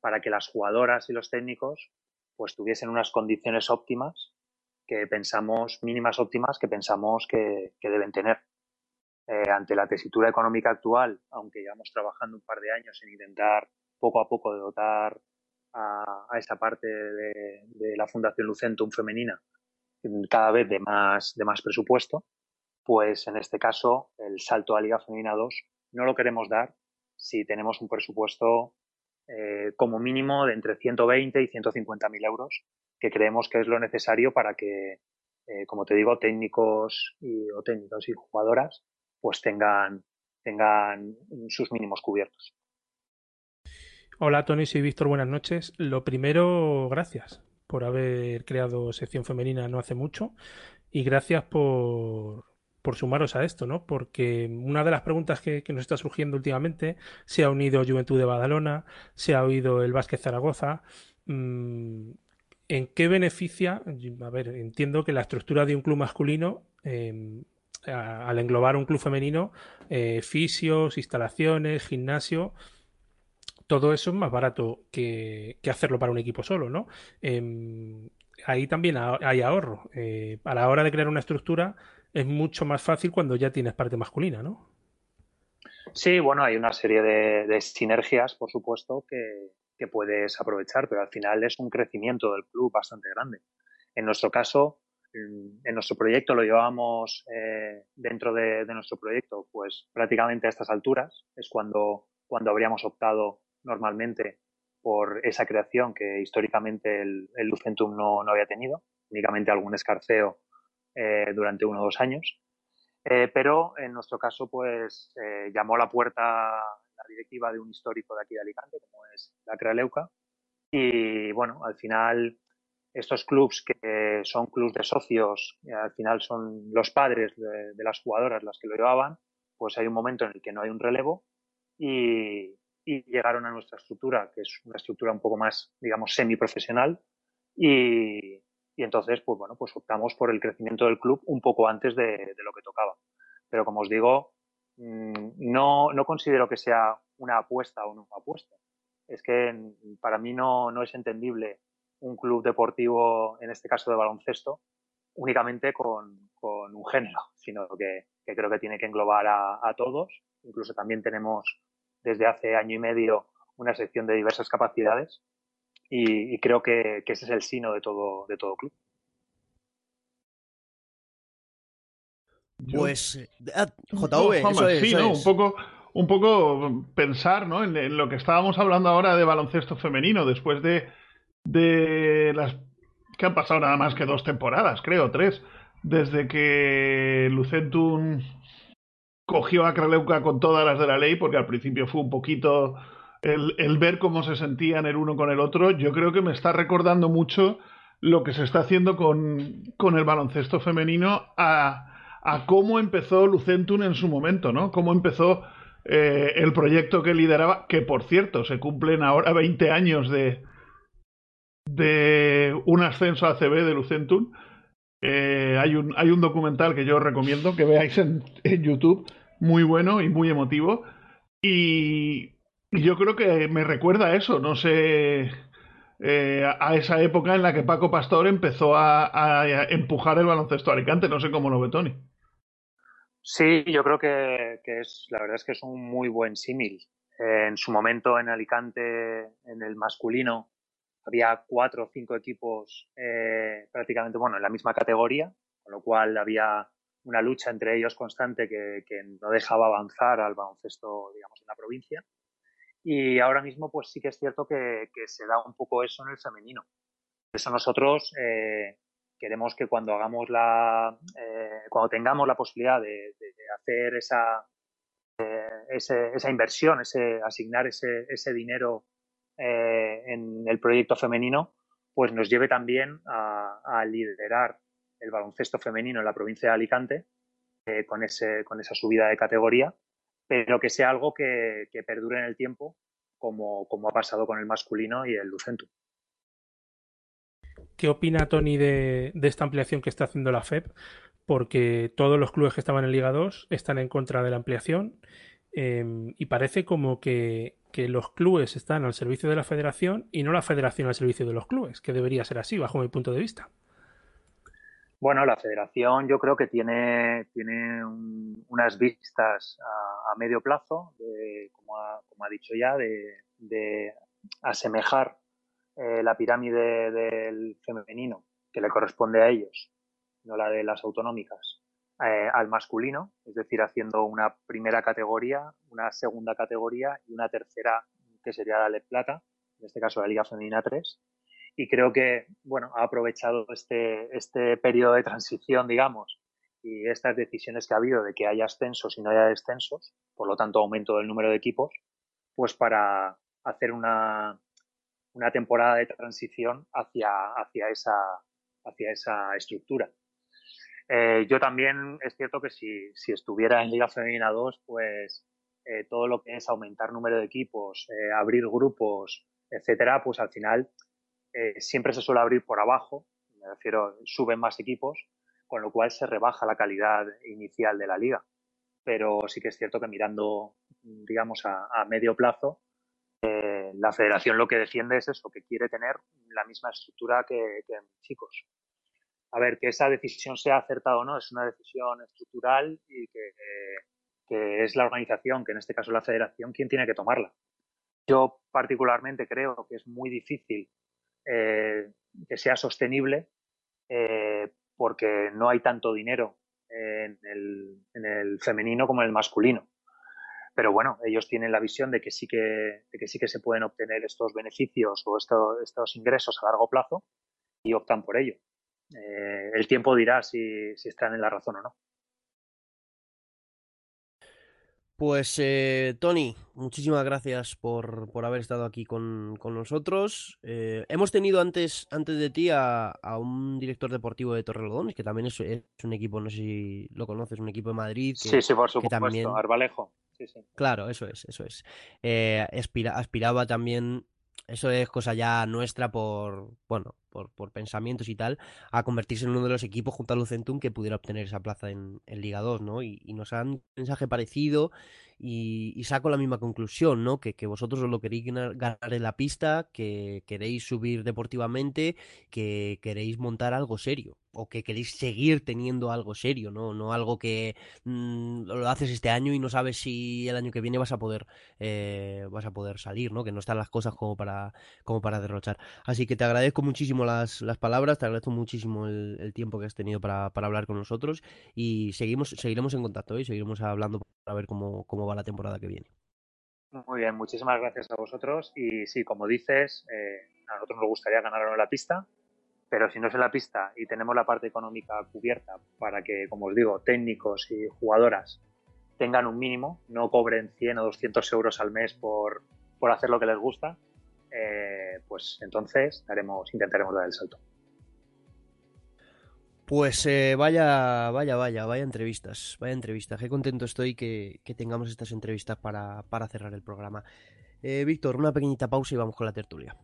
para que las jugadoras y los técnicos pues tuviesen unas condiciones óptimas que pensamos, mínimas óptimas que pensamos que deben tener. Eh, ante la tesitura económica actual, aunque llevamos trabajando un par de años en intentar poco a poco dotar a, a esa parte de, de, la Fundación Lucentum femenina cada vez de más, de más presupuesto, pues en este caso el salto a Liga Femenina 2 no lo queremos dar si tenemos un presupuesto eh, como mínimo de entre 120 y 150 mil euros, que creemos que es lo necesario para que, eh, como te digo, técnicos y, o técnicos y jugadoras pues tengan, tengan sus mínimos cubiertos. Hola Tony, soy Víctor, buenas noches. Lo primero, gracias por haber creado sección femenina no hace mucho y gracias por, por sumaros a esto, ¿no? Porque una de las preguntas que, que, nos está surgiendo últimamente se ha unido Juventud de Badalona, se ha oído el Vázquez Zaragoza. Mmm, ¿En qué beneficia? A ver, entiendo que la estructura de un club masculino eh, al englobar un club femenino, eh, fisios, instalaciones, gimnasio, todo eso es más barato que, que hacerlo para un equipo solo, ¿no? Eh, ahí también hay ahorro. Eh, a la hora de crear una estructura es mucho más fácil cuando ya tienes parte masculina, ¿no? Sí, bueno, hay una serie de, de sinergias, por supuesto, que, que, puedes aprovechar, pero al final es un crecimiento del club bastante grande. En nuestro caso, en nuestro proyecto lo llevábamos eh, dentro de, de, nuestro proyecto, pues prácticamente a estas alturas es cuando, cuando habríamos optado normalmente por esa creación que históricamente el, el Lucentum no, no, había tenido, únicamente algún escarceo eh, durante uno o dos años. Eh, pero en nuestro caso, pues eh, llamó a la puerta la directiva de un histórico de aquí de Alicante, como es la Crealeuca, y bueno, al final estos clubs que son clubs de socios, al final son los padres de, las jugadoras las que lo llevaban, pues hay un momento en el que no hay un relevo y, llegaron a nuestra estructura, que es una estructura un poco más, digamos, semiprofesional y, y entonces, pues bueno, pues optamos por el crecimiento del club un poco antes de, lo que tocaba. Pero como os digo, mmm, no, no considero que sea una apuesta o no apuesta. Es que para mí no, no es entendible un club deportivo, en este caso de baloncesto, únicamente con, con un género, sino que, que, creo que tiene que englobar a, a, todos. Incluso también tenemos desde hace año y medio una sección de diversas capacidades y, y creo que, que, ese es el sino de todo, de todo club. Pues, ah, JV, no, eso es, sí, eso ¿no? es. Un poco, un poco pensar ¿no? en, en, lo que estábamos hablando ahora de baloncesto femenino, después de, de las que han pasado nada más que dos temporadas, creo, tres, desde que Lucentum cogió a Kraleuca con todas las de la ley, porque al principio fue un poquito el, el, ver cómo se sentían el uno con el otro, yo creo que me está recordando mucho lo que se está haciendo con, con el baloncesto femenino a, a, cómo empezó Lucentum en su momento, ¿no? Cómo empezó eh, el proyecto que lideraba, que por cierto, se cumplen ahora 20 años de, de un ascenso a CB de Lucentum. Eh, hay, un, hay un documental que yo os recomiendo que veáis en, YouTube, muy bueno y muy emotivo. Y, yo creo que me recuerda a eso, no sé, eh, a esa época en la que Paco Pastor empezó a, a, empujar el baloncesto a Alicante, no sé cómo lo ve Tony. Sí, yo creo que, que es, la verdad es que es un muy buen símil. Eh, en su momento en Alicante, en el masculino, había cuatro o cinco equipos eh, prácticamente, bueno, en la misma categoría, con lo cual había una lucha entre ellos constante que, que, no dejaba avanzar al baloncesto, digamos, en la provincia. Y ahora mismo, pues sí que es cierto que, que se da un poco eso en el femenino. Por eso nosotros eh, queremos que cuando hagamos la, eh, cuando tengamos la posibilidad de, de, de hacer esa, eh, ese, esa inversión, ese, asignar ese, ese dinero eh, en el proyecto femenino, pues nos lleve también a, liderar el baloncesto femenino en la provincia de Alicante con, ese, con esa subida de categoría, pero que sea algo que, perdure en el tiempo, como, como, ha pasado con el masculino y el Lucentum. ¿Qué opina Tony de, de, esta ampliación que está haciendo la FEP? Porque todos los clubes que estaban en Liga 2 están en contra de la ampliación Em, y parece como que, los clubes están al servicio de la federación y no la federación al servicio de los clubes, que debería ser así, bajo mi punto de vista. Bueno, la federación yo creo que tiene, tiene unas vistas a, medio plazo, como, ha, como, ha, dicho ya, de, asemejar eh, la pirámide del femenino que le corresponde a ellos, no la de las autonómicas, eh, al masculino, es decir, haciendo una primera categoría, una segunda categoría y una tercera que sería la LED Plata, en este caso la Liga Femenina 3. Y creo que, bueno, ha aprovechado este, este periodo de transición, digamos, y estas decisiones que ha habido de que haya ascensos y no haya descensos, por lo tanto aumento del número de equipos, pues para hacer una, una temporada de transición hacia, hacia, esa, hacia esa estructura. Eh, yo también es cierto que si, si, estuviera en Liga Femenina 2, pues eh, todo lo que es aumentar número de equipos, eh, abrir grupos, etcétera, pues al final siempre se suele abrir por abajo, me refiero, suben más equipos, con lo cual se rebaja la calidad inicial de la liga. Pero sí que es cierto que mirando, digamos, a, a medio plazo, la federación lo que defiende es eso, que quiere tener la misma estructura que chicos a ver, que esa decisión sea acertada o no, es una decisión estructural y que, es la organización, que en este caso la federación, quien tiene que tomarla. Yo particularmente creo que es muy difícil eh, que sea sostenible eh, porque no hay tanto dinero en el, femenino como en el masculino. Pero bueno, ellos tienen la visión de que sí que, de que, sí que se pueden obtener estos beneficios o estos ingresos a largo plazo y optan por ello. Eh, el tiempo dirá si, están en la razón o no. Pues eh, Tony, muchísimas gracias por, haber estado aquí con, nosotros. Eh, hemos tenido antes, antes de ti a, un director deportivo de Torrelodones, que también es, un equipo, no sé si lo conoces, un equipo de Madrid. sí, sí, por supuesto, también... Arbalejo. Claro, eso es, eso es. aspiraba también, eso es cosa ya nuestra por, bueno, por, pensamientos y tal, a convertirse en uno de los equipos junto a Lucentum que pudiera obtener esa plaza en, Liga 2, ¿no? Y, y, nos han mensaje parecido y, saco la misma conclusión, ¿no? Que, vosotros os lo queréis ganar en la pista, que queréis subir deportivamente, que queréis montar algo serio o que queréis seguir teniendo algo serio, no, no algo que mm, lo haces este año y no sabes si el año que viene vas a poder eh, vas a poder salir, ¿no? Que no están las cosas como para como para derrochar. Así que te agradezco muchísimo las, palabras, te agradezco muchísimo el, tiempo que has tenido para, hablar con nosotros y seguimos seguiremos en contacto y ¿eh? seguiremos hablando para ver cómo, cómo va la temporada que viene. Muy bien, muchísimas gracias a vosotros. Y sí, como dices, eh, a nosotros nos gustaría ganar en la pista, pero si no es en la pista y tenemos la parte económica cubierta para que, como os digo, técnicos y jugadoras tengan un mínimo, no cobren 100 o 200 euros al mes por, por hacer lo que les gusta, eh, pues entonces daremos, intentaremos dar el salto. Pues eh, vaya, vaya, vaya, vaya entrevistas, vaya entrevistas. Qué contento estoy que, tengamos estas entrevistas para, para cerrar el programa. Eh, Víctor, una pequeñita pausa y vamos con la tertulia.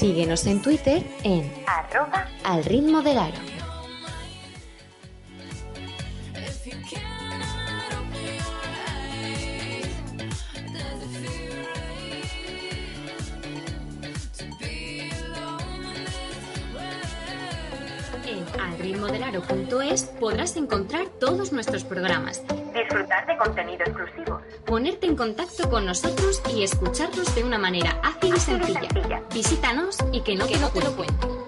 Síguenos en Twitter en arroba al ritmo del aro. En alritmodelaro.es podrás encontrar todos nuestros programas disfrutar de contenido exclusivo, ponerte en contacto con nosotros y escucharnos de una manera ágil y sencilla. Visítanos y que no, te, lo cuento.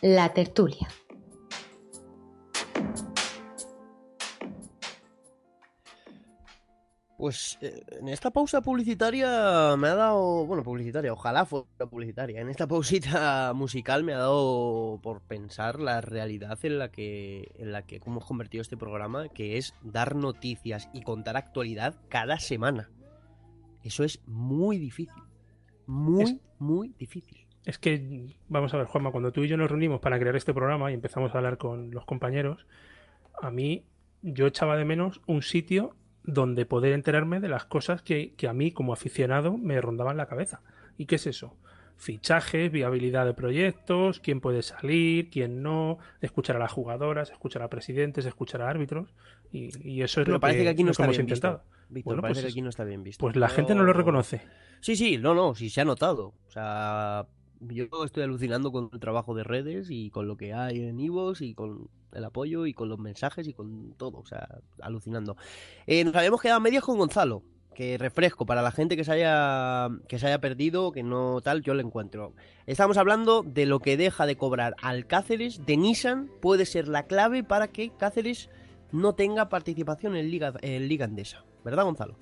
La tertulia. Pues eh, en esta pausa publicitaria me ha dado, bueno, publicitaria, ojalá fuera publicitaria. En esta pausita musical me ha dado por pensar la realidad en la que en la que hemos convertido este programa, que es dar noticias y contar actualidad cada semana. Eso es muy difícil. Muy, muy difícil. Es que, vamos a ver, Juanma, cuando tú y yo nos reunimos para crear este programa y empezamos a hablar con los compañeros, a mí yo echaba de menos un sitio donde poder enterarme de las cosas que, a mí como aficionado me rondaban la cabeza. ¿Y qué es eso? Fichajes, viabilidad de proyectos, quién puede salir, quién no, escuchar a las jugadoras, escuchar a presidentes, escuchar a árbitros. Y, eso es lo parece que, aquí no está bien intentado. Víctor, parece pues que aquí no está bien visto. Pues la gente no lo reconoce. Sí, sí, no, no, sí se ha notado. O sea, yo estoy alucinando con el trabajo de redes y con lo que hay en Ivos y con el apoyo y con los mensajes y con todo, o sea, alucinando. Eh, nos habíamos quedado medias con Gonzalo, que refresco para la gente que se haya que se haya perdido, que no tal, yo lo encuentro. Estamos hablando de lo que deja de cobrar al Cáceres de Nissan puede ser la clave para que Cáceres no tenga participación en Liga en Liga Andesa, ¿verdad, Gonzalo?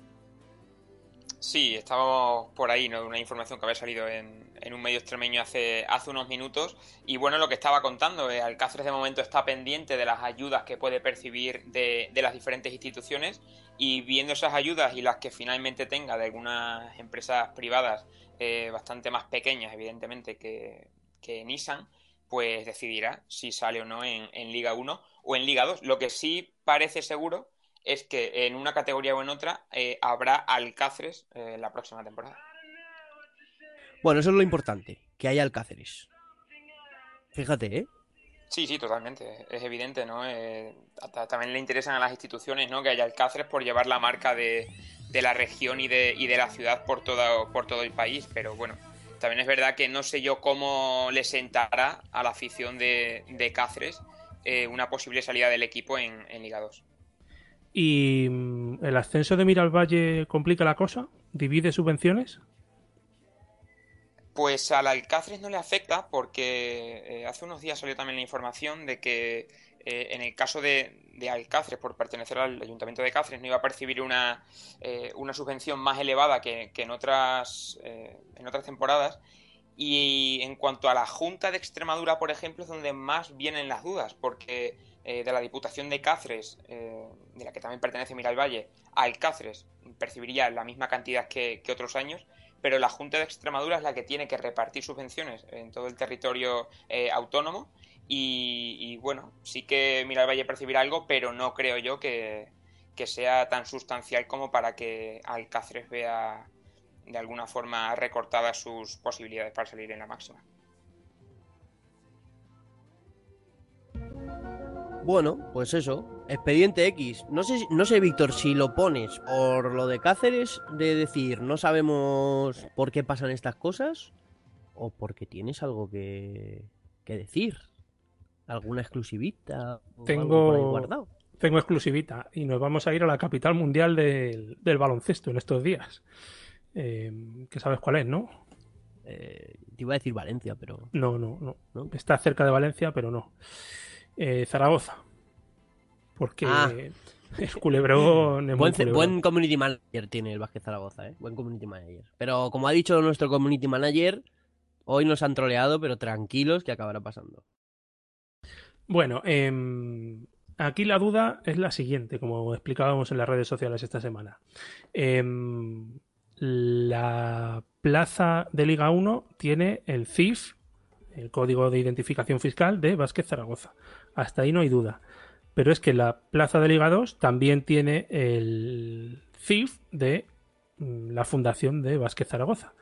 Sí, estábamos por ahí, ¿no? Una información que había salido en, un medio extremeño hace, hace unos minutos. Y bueno, lo que estaba contando, eh, Alcáceres de momento está pendiente de las ayudas que puede percibir de, de, las diferentes instituciones y viendo esas ayudas y las que finalmente tenga de algunas empresas privadas eh, bastante más pequeñas, evidentemente, que, que Nissan, pues decidirá si sale o no en, en Liga 1 o en Liga 2. Lo que sí parece seguro es que en una categoría o en otra eh, habrá Alcáceres eh, la próxima temporada. Bueno, eso es lo importante, que haya Alcáceres. Fíjate, ¿eh? Sí, sí, totalmente. Es evidente, ¿no? Eh, también le interesan a las instituciones, ¿no? Que haya Alcáceres por llevar la marca de, la región y de, y de la ciudad por todo, por todo el país. Pero bueno, también es verdad que no sé yo cómo le sentará a la afición de, Cáceres una posible salida del equipo en, en Liga 2. ¿Y mm, el ascenso de Valle complica la cosa? ¿Divide subvenciones? Pues al Alcáceres no le afecta porque eh, hace unos días salió también la información de que eh, en el caso de, Alcáceres, por pertenecer al Ayuntamiento de Cáceres, no iba a percibir una, eh, una subvención más elevada que, que en, otras, en otras temporadas. Y en cuanto a la Junta de Extremadura, por ejemplo, es donde más vienen las dudas, porque eh, de la Diputación de Cáceres, eh, de la que también pertenece Valle, al Cáceres percibiría la misma cantidad que, otros años, pero la Junta de Extremadura es la que tiene que repartir subvenciones en todo el territorio eh, autónomo y, bueno, sí que Valle percibirá algo, pero no creo yo que, que sea tan sustancial como para que Alcáceres vea de alguna forma recortadas sus posibilidades para salir en la máxima. Bueno, pues eso, expediente X. No sé, no sé, Víctor, si lo pones por lo de Cáceres, de decir, no sabemos por qué pasan estas cosas, o porque tienes algo que, que decir. ¿Alguna exclusivita? Tengo, guardado? tengo exclusivita y nos vamos a ir a la capital mundial del, baloncesto en estos días. Eh, que sabes cuál es, ¿no? Eh, te iba a decir Valencia, pero... No, no, no, no. Está cerca de Valencia, pero no. Eh, Zaragoza. Porque ah. es culebrón. buen, community manager tiene el Vázquez Zaragoza, ¿eh? Buen community manager. Pero como ha dicho nuestro community manager, hoy nos han troleado, pero tranquilos que acabará pasando. Bueno, em, aquí la duda es la siguiente, como explicábamos en las redes sociales esta semana. Em, la plaza de Liga 1 tiene el CIF, el Código de Identificación Fiscal de Vázquez Zaragoza. Hasta ahí no hay duda. Pero es que la Plaza de Liga 2 también tiene el CIF de mm, la Fundación de Vázquez Zaragoza.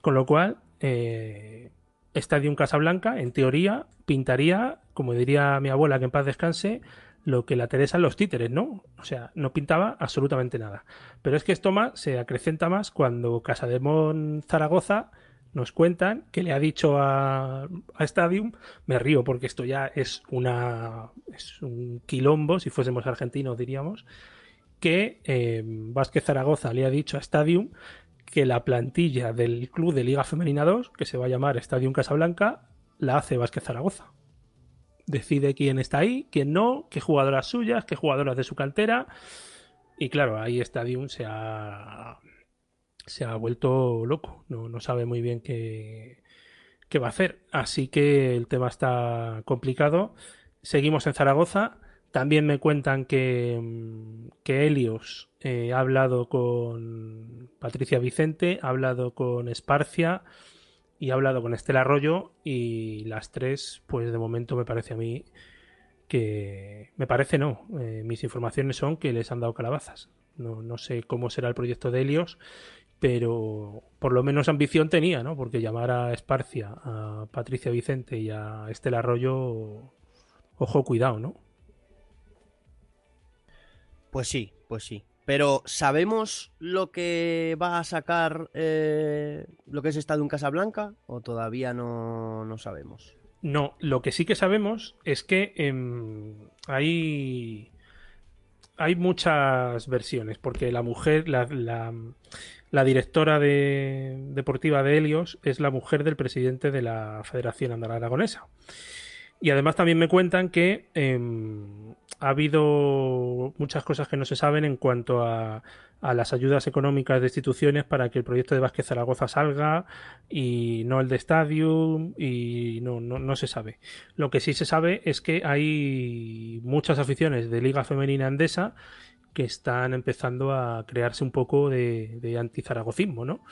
Con lo cual, eh, Stadium Casablanca, en teoría, pintaría, como diría mi abuela que en paz descanse, lo que la Teresa en los títeres, ¿no? O sea, no pintaba absolutamente nada. Pero es que esto más se acrecenta más cuando Casademón Zaragoza nos cuentan que le ha dicho a, Stadium, me río porque esto ya es una es un quilombo, si fuésemos argentinos diríamos, que eh, Vázquez Zaragoza le ha dicho a Stadium que la plantilla del club de Liga Femenina 2, que se va a llamar Stadium Casablanca, la hace Vázquez Zaragoza. Decide quién está ahí, quién no, qué jugadoras suyas, qué jugadoras de su cantera. Y claro, ahí Stadium se ha, se ha vuelto loco, no, no sabe muy bien qué, qué va a hacer. Así que el tema está complicado. Seguimos en Zaragoza. También me cuentan que, mm, que Helios eh, ha hablado con Patricia Vicente, ha hablado con Esparcia y ha hablado con Estela Arroyo y las tres, pues de momento me parece a mí que... Me parece no, eh, mis informaciones son que les han dado calabazas. No, no sé cómo será el proyecto de Helios, pero por lo menos ambición tenía, ¿no? Porque llamar a Esparcia, a Patricia Vicente y a Estela Arroyo, ojo, cuidado, ¿no? Pues sí, pues sí. Pero ¿sabemos lo que va a sacar eh, lo que es Estado en Casablanca o todavía no, no, sabemos? No, lo que sí que sabemos es que eh, hay, hay muchas versiones, porque la mujer, la, directora de, deportiva de Helios es la mujer del presidente de la Federación Andaluz Aragonesa. Y además también me cuentan que eh, ha habido muchas cosas que no se saben en cuanto a, a, las ayudas económicas de instituciones para que el proyecto de Vázquez Zaragoza salga y no el de Stadium y no, no, no, se sabe. Lo que sí se sabe es que hay muchas aficiones de Liga Femenina Andesa que están empezando a crearse un poco de, de antizaragocismo, ¿no?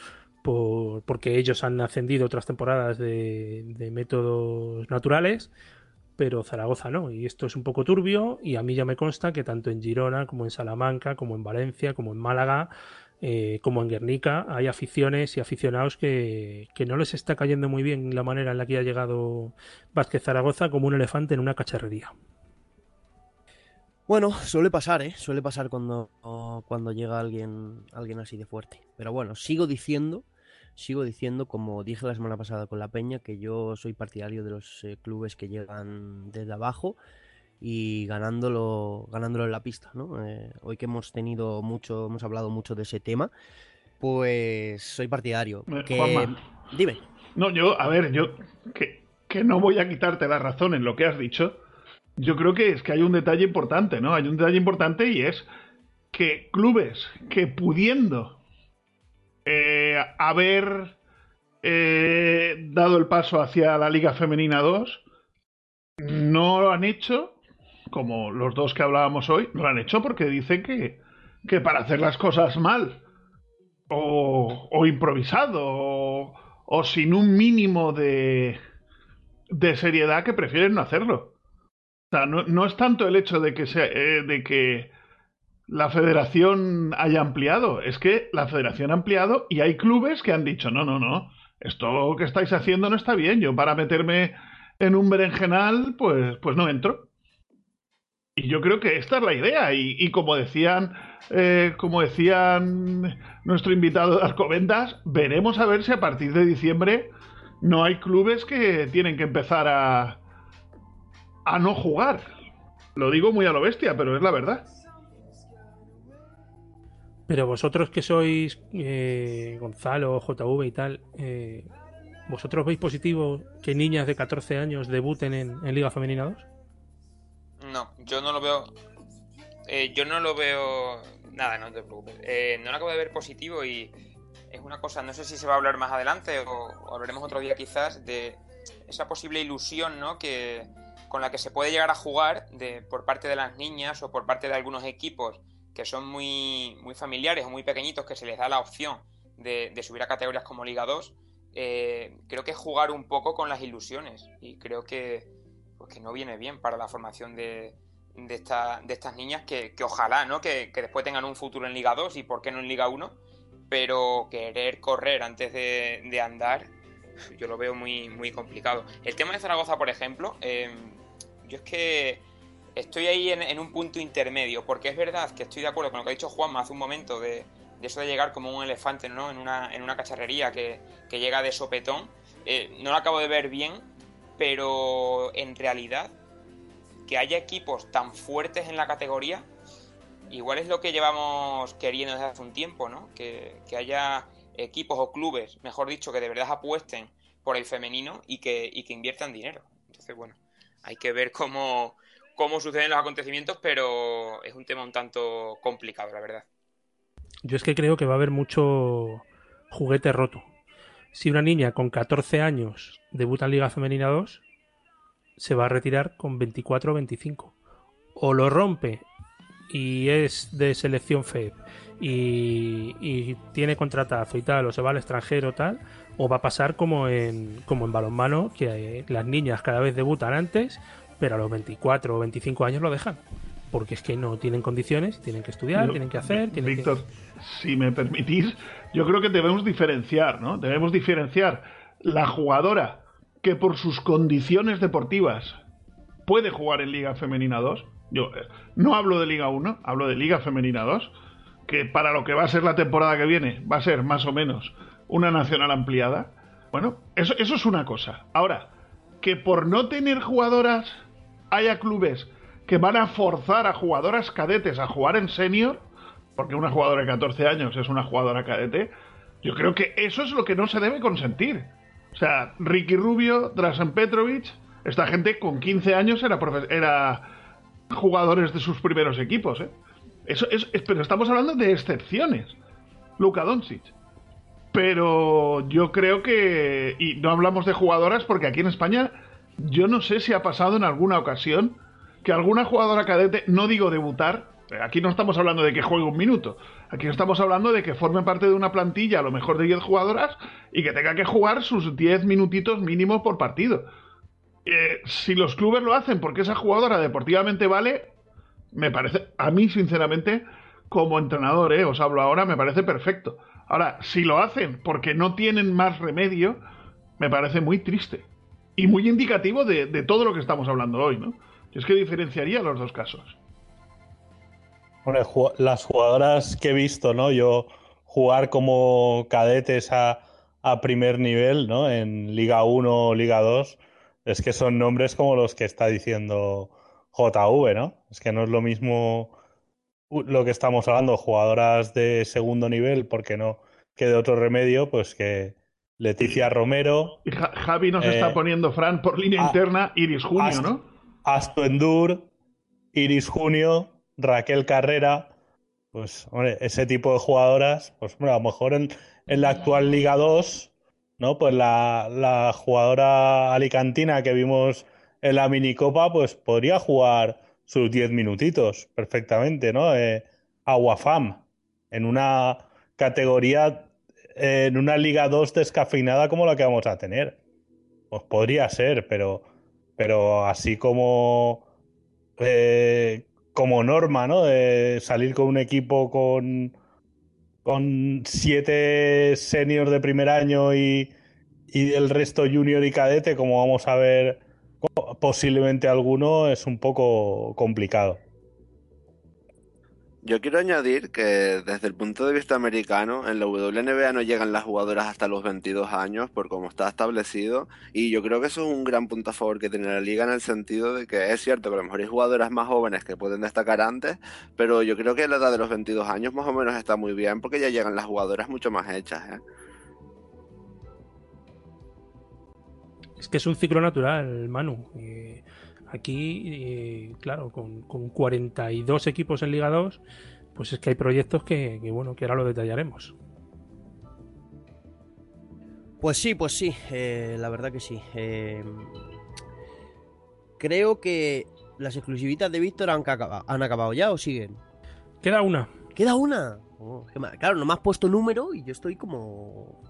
Por, porque ellos han ascendido otras temporadas de, de métodos naturales pero Zaragoza no. Y esto es un poco turbio y a mí ya me consta que tanto en Girona como en Salamanca, como en Valencia, como en Málaga, eh, como en Guernica, hay aficiones y aficionados que, que, no les está cayendo muy bien la manera en la que ha llegado Vázquez Zaragoza como un elefante en una cacharrería. Bueno, suele pasar, ¿eh? Suele pasar cuando, cuando llega alguien, alguien así de fuerte. Pero bueno, sigo diciendo sigo diciendo, como dije la semana pasada con la Peña, que yo soy partidario de los eh, clubes que llegan desde abajo y ganándolo, ganándolo en la pista, ¿no? Eh, hoy que hemos tenido mucho, hemos hablado mucho de ese tema, pues soy partidario. Eh, que... Juanma, Dime. No, yo, a ver, yo que, que no voy a quitarte la razón en lo que has dicho. Yo creo que es que hay un detalle importante, ¿no? Hay un detalle importante y es que clubes que pudiendo eh, haber eh, dado el paso hacia la Liga Femenina 2 no lo han hecho, como los dos que hablábamos hoy, no lo han hecho porque dicen que, que para hacer las cosas mal o, o improvisado o, o, sin un mínimo de, de seriedad que prefieren no hacerlo. O sea, no, no es tanto el hecho de que, sea, eh, de que la federación haya ampliado. Es que la federación ha ampliado y hay clubes que han dicho, no, no, no, esto que estáis haciendo no está bien. Yo para meterme en un berenjenal, pues, pues no entro. Y yo creo que esta es la idea. Y, como decían, eh, como decían nuestro invitado de Alcobendas, veremos a ver si a partir de diciembre no hay clubes que tienen que empezar a, a no jugar. Lo digo muy a lo bestia, pero es la verdad. Pero vosotros que sois eh, Gonzalo, JV y tal, eh, ¿vosotros veis positivo que niñas de 14 años debuten en, en Liga Femenina 2? No, yo no lo veo. Eh, yo no lo veo. Nada, no te preocupes. Eh, no lo acabo de ver positivo y es una cosa, no sé si se va a hablar más adelante o, o hablaremos otro día quizás de esa posible ilusión, ¿no? Que con la que se puede llegar a jugar de, por parte de las niñas o por parte de algunos equipos que son muy, muy familiares o muy pequeñitos, que se les da la opción de, subir a categorías como Liga 2, eh, creo que es jugar un poco con las ilusiones. Y creo que, pues que no viene bien para la formación de, de, esta, de estas niñas, que, que ojalá, ¿no? Que, que, después tengan un futuro en Liga 2 y por qué no en Liga 1. Pero querer correr antes de, de andar, yo lo veo muy, muy complicado. El tema de Zaragoza, por ejemplo, eh, yo es que estoy ahí en, un punto intermedio, porque es verdad que estoy de acuerdo con lo que ha dicho Juanma hace un momento de, de eso de llegar como un elefante ¿no? en, una, en una cacharrería que, que llega de sopetón. Eh, no lo acabo de ver bien, pero en realidad que haya equipos tan fuertes en la categoría, igual es lo que llevamos queriendo desde hace un tiempo, ¿no? Que, que haya equipos o clubes, mejor dicho, que de verdad apuesten por el femenino y que, y que inviertan dinero. Entonces, bueno, hay que ver cómo, cómo suceden los acontecimientos, pero es un tema un tanto complicado, la verdad. Yo es que creo que va a haber mucho juguete roto. Si una niña con 14 años debuta en Liga Femenina 2, se va a retirar con 24 o 25. O lo rompe y es de selección FED y, tiene contratazo y tal, o se va al extranjero tal, o va a pasar como en, como en balonmano, que las niñas cada vez debutan antes, pero a los 24 o 25 años lo dejan. Porque es que no tienen condiciones, tienen que estudiar, tienen que hacer. Tienen Víctor, si me permitís, yo creo que debemos diferenciar, ¿no? Debemos diferenciar la jugadora que por sus condiciones deportivas puede jugar en Liga Femenina 2. Yo eh, no hablo de Liga 1, hablo de Liga Femenina 2 que para lo que va a ser la temporada que viene va a ser más o menos una nacional ampliada. Bueno, eso, eso es una cosa. Ahora, que por no tener jugadoras haya clubes que van a forzar a jugadoras cadetes a jugar en senior, porque una jugadora de 14 años es una jugadora cadete, yo creo que eso es lo que no se debe consentir. O sea, Ricky Rubio, Drasen Petrovic, esta gente con 15 años era, jugadores de sus primeros equipos, ¿eh? Eso es, pero estamos hablando de excepciones. Luka Doncic. Pero yo creo que. Y no hablamos de jugadoras porque aquí en España yo no sé si ha pasado en alguna ocasión que alguna jugadora cadete, no digo debutar, eh, aquí no estamos hablando de que juegue un minuto, aquí estamos hablando de que forme parte de una plantilla a lo mejor de 10 jugadoras y que tenga que jugar sus 10 minutitos mínimos por partido. Eh, si los clubes lo hacen porque esa jugadora deportivamente vale, me parece, a mí sinceramente, como entrenador, eh, os hablo ahora, me parece perfecto. Ahora, si lo hacen porque no tienen más remedio, me parece muy triste. Y muy indicativo de, todo lo que estamos hablando hoy, ¿no? es que diferenciaría los dos casos. Las jugadoras que he visto, ¿no? Yo jugar como cadetes a, a primer nivel, ¿no? En Liga 1 o Liga 2, es que son nombres como los que está diciendo JV, ¿no? Es que no es lo mismo lo que estamos hablando, jugadoras de segundo nivel, porque no que de otro remedio, pues que Leticia Romero. Javi nos está eh, poniendo, Fran, por línea interna, Iris Junio, ¿no? Asto Endur, Iris Junio, Raquel Carrera. Pues, hombre, ese tipo de jugadoras, pues, bueno, a lo mejor en, en la actual Liga 2, ¿no? Pues la, la jugadora alicantina que vimos en la minicopa, pues podría jugar sus 10 minutitos perfectamente, ¿no? Eh, Aguafam, en una categoría, en una Liga 2 descafeinada como la que vamos a tener. Pues podría ser, pero, pero así como, eh, como norma, ¿no? De salir con un equipo con, con siete seniors de primer año y, y el resto junior y cadete, como vamos a ver posiblemente alguno es un poco complicado. Yo quiero añadir que desde el punto de vista americano, en la WNBA no llegan las jugadoras hasta los 22 años por como está establecido y yo creo que eso es un gran punto a favor que tiene la liga en el sentido de que es cierto que a lo mejor hay jugadoras más jóvenes que pueden destacar antes, pero yo creo que la edad de los 22 años más o menos está muy bien porque ya llegan las jugadoras mucho más hechas. ¿eh? Es que es un ciclo natural, Manu. Aquí, claro, con, 42 equipos en Liga 2, pues es que hay proyectos que, bueno, que ahora lo detallaremos. Pues sí, pues sí, eh, la verdad que sí. Eh, creo que las exclusivitas de Víctor han, han, acabado ya o siguen. Queda una. ¿Queda una? Oh, claro, no me has puesto número y yo estoy como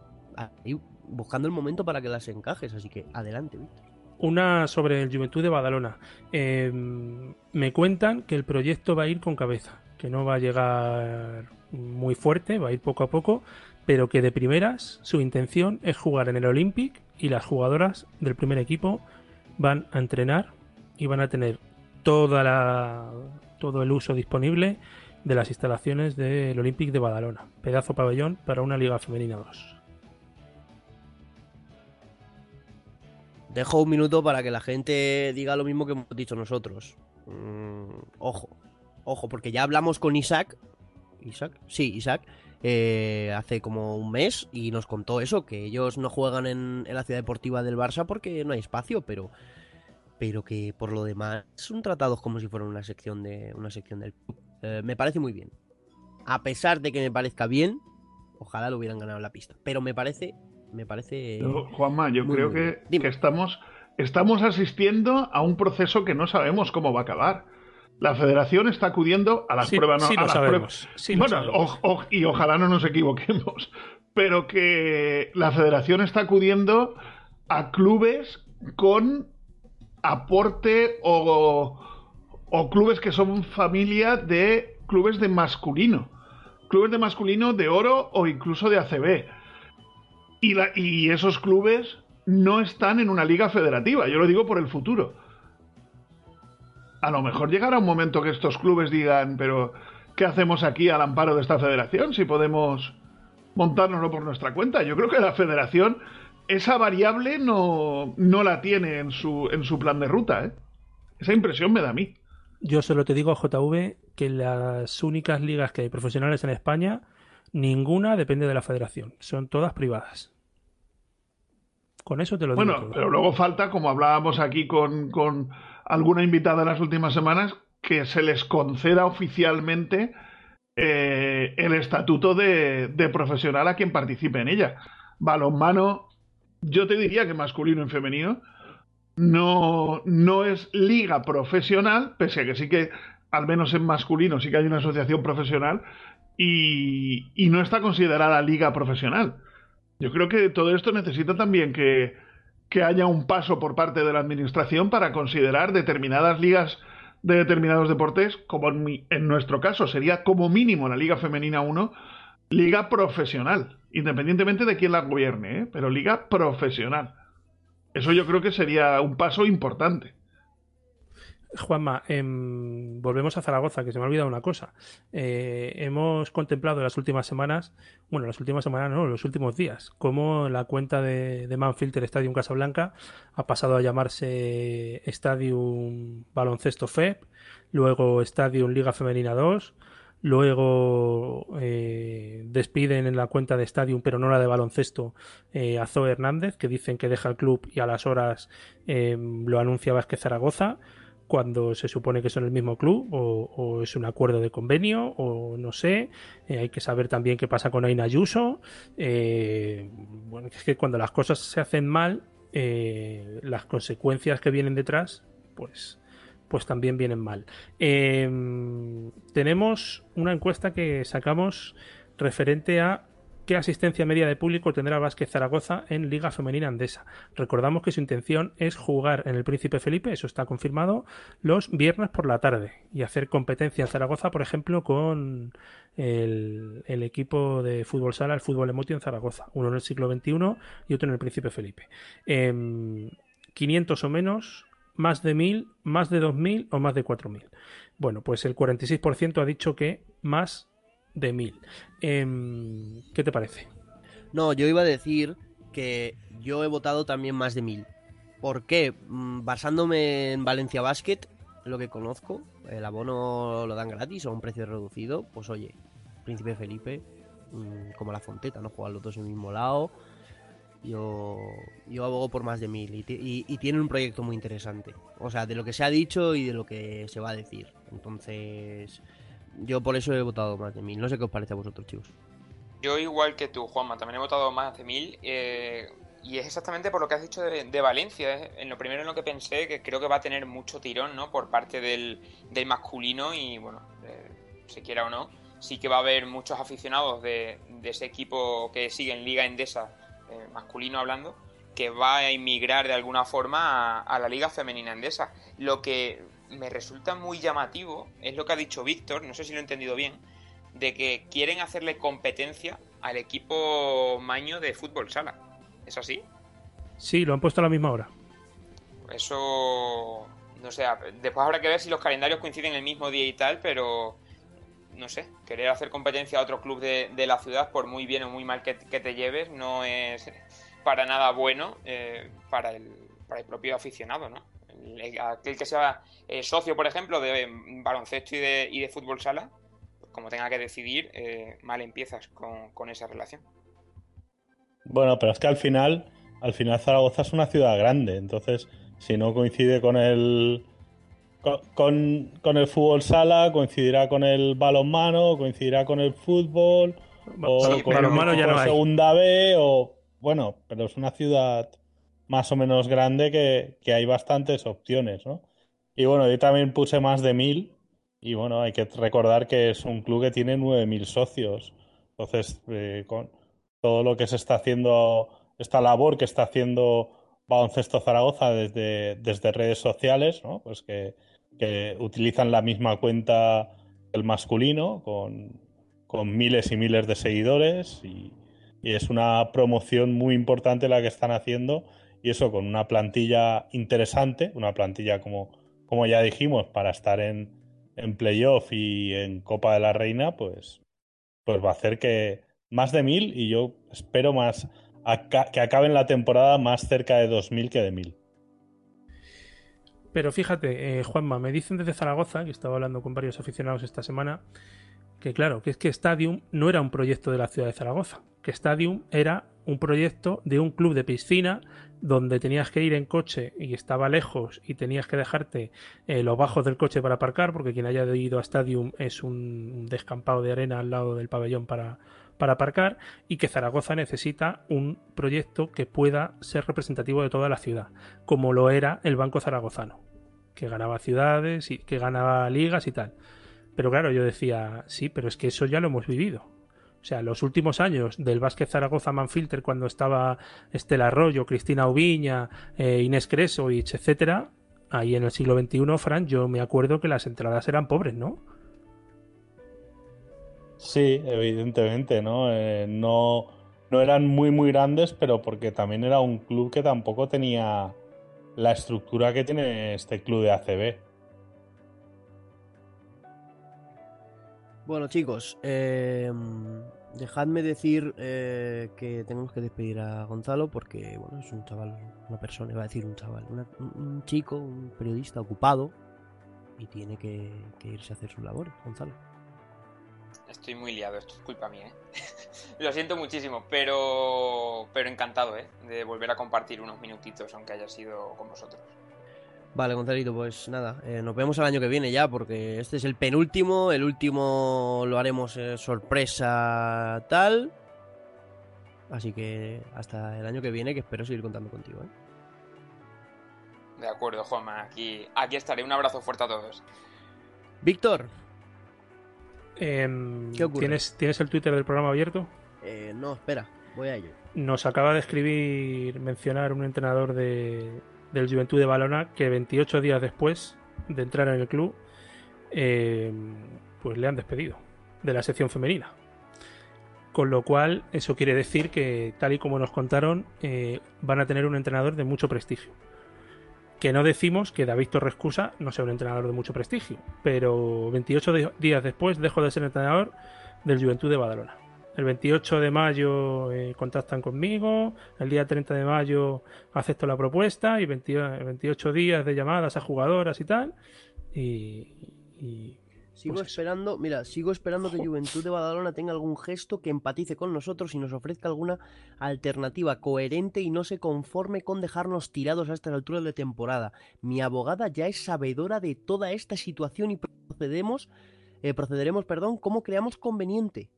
buscando el momento para que las encajes, así que adelante, Víctor. Una sobre el Juventud de Badalona. Em, me cuentan que el proyecto va a ir con cabeza, que no va a llegar muy fuerte, va a ir poco a poco, pero que de primeras su intención es jugar en el Olympic y las jugadoras del primer equipo van a entrenar y van a tener toda la, todo el uso disponible de las instalaciones del Olympic de Badalona. Pedazo pabellón para una Liga Femenina 2. Dejo un minuto para que la gente diga lo mismo que hemos dicho nosotros. Mm, ojo, ojo, porque ya hablamos con Isaac. Isaac, sí, Isaac. Eh, hace como un mes y nos contó eso, que ellos no juegan en, la ciudad deportiva del Barça porque no hay espacio, pero pero que por lo demás son tratados como si fueran una sección de una sección del club. Eh, me parece muy bien. A pesar de que me parezca bien, ojalá lo hubieran ganado en la pista. Pero me parece, me parece. Juanma, yo creo que, que, estamos, estamos asistiendo a un proceso que no sabemos cómo va a acabar. La federación está acudiendo a las pruebas. No, sí a las pruebas. bueno, y ojalá no nos equivoquemos. Pero que la federación está acudiendo a clubes con aporte o, o clubes que son familia de clubes de masculino. Clubes de masculino de oro o incluso de ACB. Y, esos clubes no están en una liga federativa. Yo lo digo por el futuro. A lo mejor llegará un momento que estos clubes digan, pero ¿qué hacemos aquí al amparo de esta federación si podemos montárnoslo por nuestra cuenta? Yo creo que la federación esa variable no, no la tiene en su, en su plan de ruta. ¿eh? Esa impresión me da a mí. Yo solo te digo, JV, que las únicas ligas que hay profesionales en España, ninguna depende de la federación. Son todas privadas. Con eso te lo digo. Bueno, pero luego falta, como hablábamos aquí con, con alguna invitada en las últimas semanas, que se les conceda oficialmente eh, el estatuto de, de, profesional a quien participe en ella. Balonmano, yo te diría que masculino y femenino, no, no es liga profesional, pese a que sí que, al menos en masculino, sí que hay una asociación profesional y, y no está considerada liga profesional. Yo creo que todo esto necesita también que, haya un paso por parte de la administración para considerar determinadas ligas de determinados deportes, como en, en, nuestro caso sería como mínimo la Liga Femenina 1, liga profesional, independientemente de quién la gobierne, ¿eh? pero liga profesional. Eso yo creo que sería un paso importante. Juanma, eh, volvemos a Zaragoza, que se me ha olvidado una cosa. Eh, hemos contemplado en las últimas semanas, bueno, las últimas semanas no, los últimos días, cómo la cuenta de, de Manfilter Stadium Casablanca ha pasado a llamarse Stadium Baloncesto FEP, luego Stadium Liga Femenina 2, Luego eh, despiden en la cuenta de Stadium, pero no la de baloncesto, eh, a Zoe Hernández, que dicen que deja el club y a las horas eh, lo anuncia Vázquez Zaragoza, cuando se supone que son el mismo club, o, es un acuerdo de convenio, o no sé. Eh, hay que saber también qué pasa con Aina Ayuso. Eh, bueno, es que cuando las cosas se hacen mal, eh, las consecuencias que vienen detrás, pues pues también vienen mal. Eh, tenemos una encuesta que sacamos referente a qué asistencia media de público tendrá Vázquez Zaragoza en Liga Femenina Andesa. Recordamos que su intención es jugar en el Príncipe Felipe, eso está confirmado, los viernes por la tarde y hacer competencia en Zaragoza, por ejemplo, con el, equipo de fútbol sala, el fútbol emotio en Zaragoza, uno en el siglo XXI y otro en el Príncipe Felipe. Eh, 500 o menos más de 1000, más de 2000 o más de 4000. Bueno, pues el 46% ha dicho que más de 1000. Eh, ¿Qué te parece? No, yo iba a decir que yo he votado también más de 1000. ¿Por qué? Basándome en Valencia Basket, lo que conozco, el abono lo dan gratis o a un precio reducido, pues oye, Príncipe Felipe, como la Fonteta, ¿no? Juegan los dos en el mismo lado yo, yo abogo por más de mil y, y, y, tiene un proyecto muy interesante. O sea, de lo que se ha dicho y de lo que se va a decir. Entonces, yo por eso he votado más de mil. No sé qué os parece a vosotros, chicos. Yo igual que tú, Juanma, también he votado más de mil. Eh, y es exactamente por lo que has dicho de, Valencia. En lo primero en lo que pensé, que creo que va a tener mucho tirón, ¿no? Por parte del, del masculino y, bueno, eh, se quiera o no, sí que va a haber muchos aficionados de, ese equipo que sigue en Liga Endesa eh, masculino hablando, que va a emigrar de alguna forma a, a, la liga femenina andesa. Lo que me resulta muy llamativo es lo que ha dicho Víctor, no sé si lo he entendido bien, de que quieren hacerle competencia al equipo maño de fútbol sala. ¿Es así? Sí, lo han puesto a la misma hora. Eso... No sé, después habrá que ver si los calendarios coinciden el mismo día y tal, pero no sé, querer hacer competencia a otro club de, de la ciudad, por muy bien o muy mal que, que te lleves, no es para nada bueno eh, para, el, para, el, propio aficionado, ¿no? El, aquel que sea eh, socio, por ejemplo, de baloncesto y de, y de fútbol sala, pues como tenga que decidir, eh, mal empiezas con, con, esa relación. Bueno, pero es que al final, al final Zaragoza es una ciudad grande, entonces Si no coincide con el con, con, el fútbol sala, coincidirá con el balonmano, coincidirá con el fútbol, o con balonmano ya no segunda B, o bueno, pero es una ciudad más o menos grande que, que, hay bastantes opciones, ¿no? Y bueno, yo también puse más de mil, y bueno, hay que recordar que es un club que tiene nueve mil socios. Entonces, eh, con todo lo que se está haciendo, esta labor que está haciendo Baloncesto Zaragoza desde, desde redes sociales, ¿no? Pues que, que utilizan la misma cuenta el masculino, con, con miles y miles de seguidores y, es una promoción muy importante la que están haciendo y eso con una plantilla interesante, una plantilla como, como ya dijimos, para estar en, en playoff y en Copa de la Reina, pues, pues va a hacer que más de mil y yo espero más que acaben la temporada más cerca de dos mil que de mil. Pero fíjate, eh, Juanma, me dicen desde Zaragoza, que estaba hablando con varios aficionados esta semana, que claro, que es que Stadium no era un proyecto de la ciudad de Zaragoza, que Stadium era un proyecto de un club de piscina donde tenías que ir en coche y estaba lejos y tenías que dejarte eh, los bajos del coche para aparcar, porque quien haya ido a Stadium es un descampado de arena al lado del pabellón para, para aparcar y que Zaragoza necesita un proyecto que pueda ser representativo de toda la ciudad, como lo era el Banco Zaragozano que ganaba ciudades y que ganaba ligas y tal. Pero claro, yo decía, sí, pero es que eso ya lo hemos vivido. O sea, los últimos años del Básquet Zaragoza Manfilter, cuando estaba Estela Arroyo, Cristina Ubiña, eh, Inés Cresovich, etcétera, ahí en el siglo XXI, Fran, yo me acuerdo que las entradas eran pobres, ¿no? Sí, evidentemente, ¿no? Eh, no, no eran muy, muy grandes, pero porque también era un club que tampoco tenía la estructura que tiene este club de ACB. Bueno chicos, em, dejadme decir eh, que tenemos que despedir a Gonzalo porque bueno es un chaval, una persona, iba a decir un chaval, un chico, un periodista ocupado y tiene que, irse a hacer su labor, Gonzalo. Estoy muy liado, esto es culpa mía, ¿eh? Lo siento muchísimo, pero, pero encantado, ¿eh? De volver a compartir unos minutitos, aunque haya sido con vosotros. Vale, Gonzalito, pues nada, eh, nos vemos el año que viene ya, porque este es el penúltimo, el último lo haremos eh, sorpresa tal. Así que hasta el año que viene, que espero seguir contando contigo. ¿eh? De acuerdo, Juanma, aquí, aquí estaré. Un abrazo fuerte a todos. Víctor, Em, ¿tienes, ¿Tienes el Twitter del programa abierto? Eh, no, espera, voy a ello. Nos acaba de escribir, mencionar un entrenador de, del Juventud de Balona que 28 días después de entrar en el club, em, pues le han despedido de la sección femenina. Con lo cual, eso quiere decir que, tal y como nos contaron, eh, van a tener un entrenador de mucho prestigio. Que no decimos que David Torrescusa no sea un entrenador de mucho prestigio, pero 28 días después dejo de ser entrenador del Juventud de Badalona. El 28 de mayo eh, contactan conmigo, el día 30 de mayo acepto la propuesta y 28 días de llamadas a jugadoras y tal. y Sigo pues esperando, mira, sigo esperando que Juventud de Badalona tenga algún gesto que empatice con nosotros y nos ofrezca alguna alternativa coherente y no se conforme con dejarnos tirados a estas alturas de temporada. Mi abogada ya es sabedora de toda esta situación y procedemos, eh, procederemos, perdón, como creamos conveniente.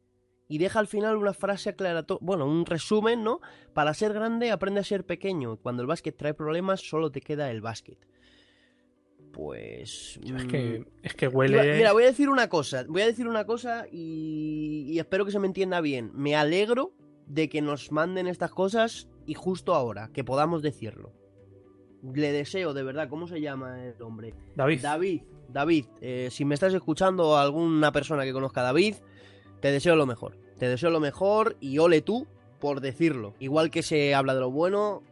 Y deja al final una frase aclaratoria, bueno, un resumen, ¿no? Para ser grande aprende a ser pequeño. Cuando el básquet trae problemas, solo te queda el básquet pues... Es que, mm, es que huele... Mira, voy a decir una cosa, voy a decir una cosa y, espero que se me entienda bien. Me alegro de que nos manden estas cosas y justo ahora, que podamos decirlo. Le deseo, de verdad, ¿cómo se llama el hombre? David. David, David, eh, si me estás escuchando alguna persona que conozca a David, te deseo lo mejor. Te deseo lo mejor y ole tú por decirlo. Igual que se habla de lo bueno,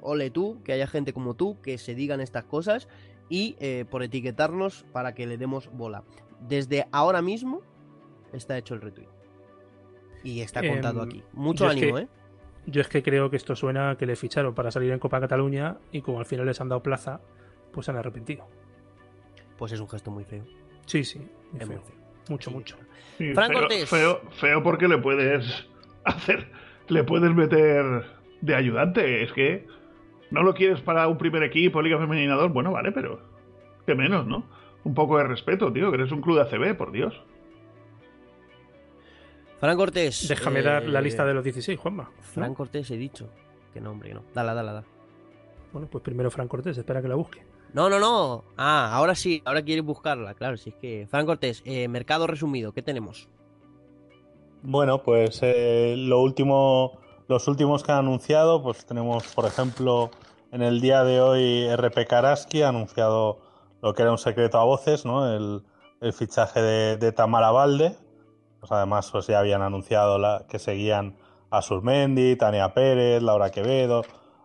ole tú, que haya gente como tú que se digan estas cosas y eh, por etiquetarnos para que le demos bola. Desde ahora mismo está hecho el retweet. Y está contado em, aquí. Mucho ánimo, ¿eh? Yo es que creo que esto suena a que le ficharon para salir en Copa Cataluña y como al final les han dado plaza, pues se han arrepentido. Pues es un gesto muy feo. Sí, sí. Mucho, mucho. feo, feo, feo porque le puedes hacer, le puedes meter de ayudante. Es que ¿No lo quieres para un primer equipo, Liga Femenina 2? Bueno, vale, pero qué menos, ¿no? Un poco de respeto, tío, que eres un club de ACB, por Dios. Fran Cortés. Déjame dar la lista de los 16, Juanma. Fran Cortés he dicho. Que no, hombre, que no. Dala, dala, dala. Bueno, pues primero Fran Cortés, espera que la busque. No, no, no. Ah, ahora sí, ahora quieres buscarla, claro. Si es que. Fran Cortés, eh, mercado resumido, ¿qué tenemos? Bueno, pues eh, lo último, los últimos que han anunciado, pues tenemos, por ejemplo, en el día de hoy RP Karaski ha anunciado lo que era un secreto a voces, ¿no? El, fichaje de, de, Tamara Valde. Pues además, pues ya habían anunciado la, que seguían a Surmendi, Tania Pérez, Laura Quevedo,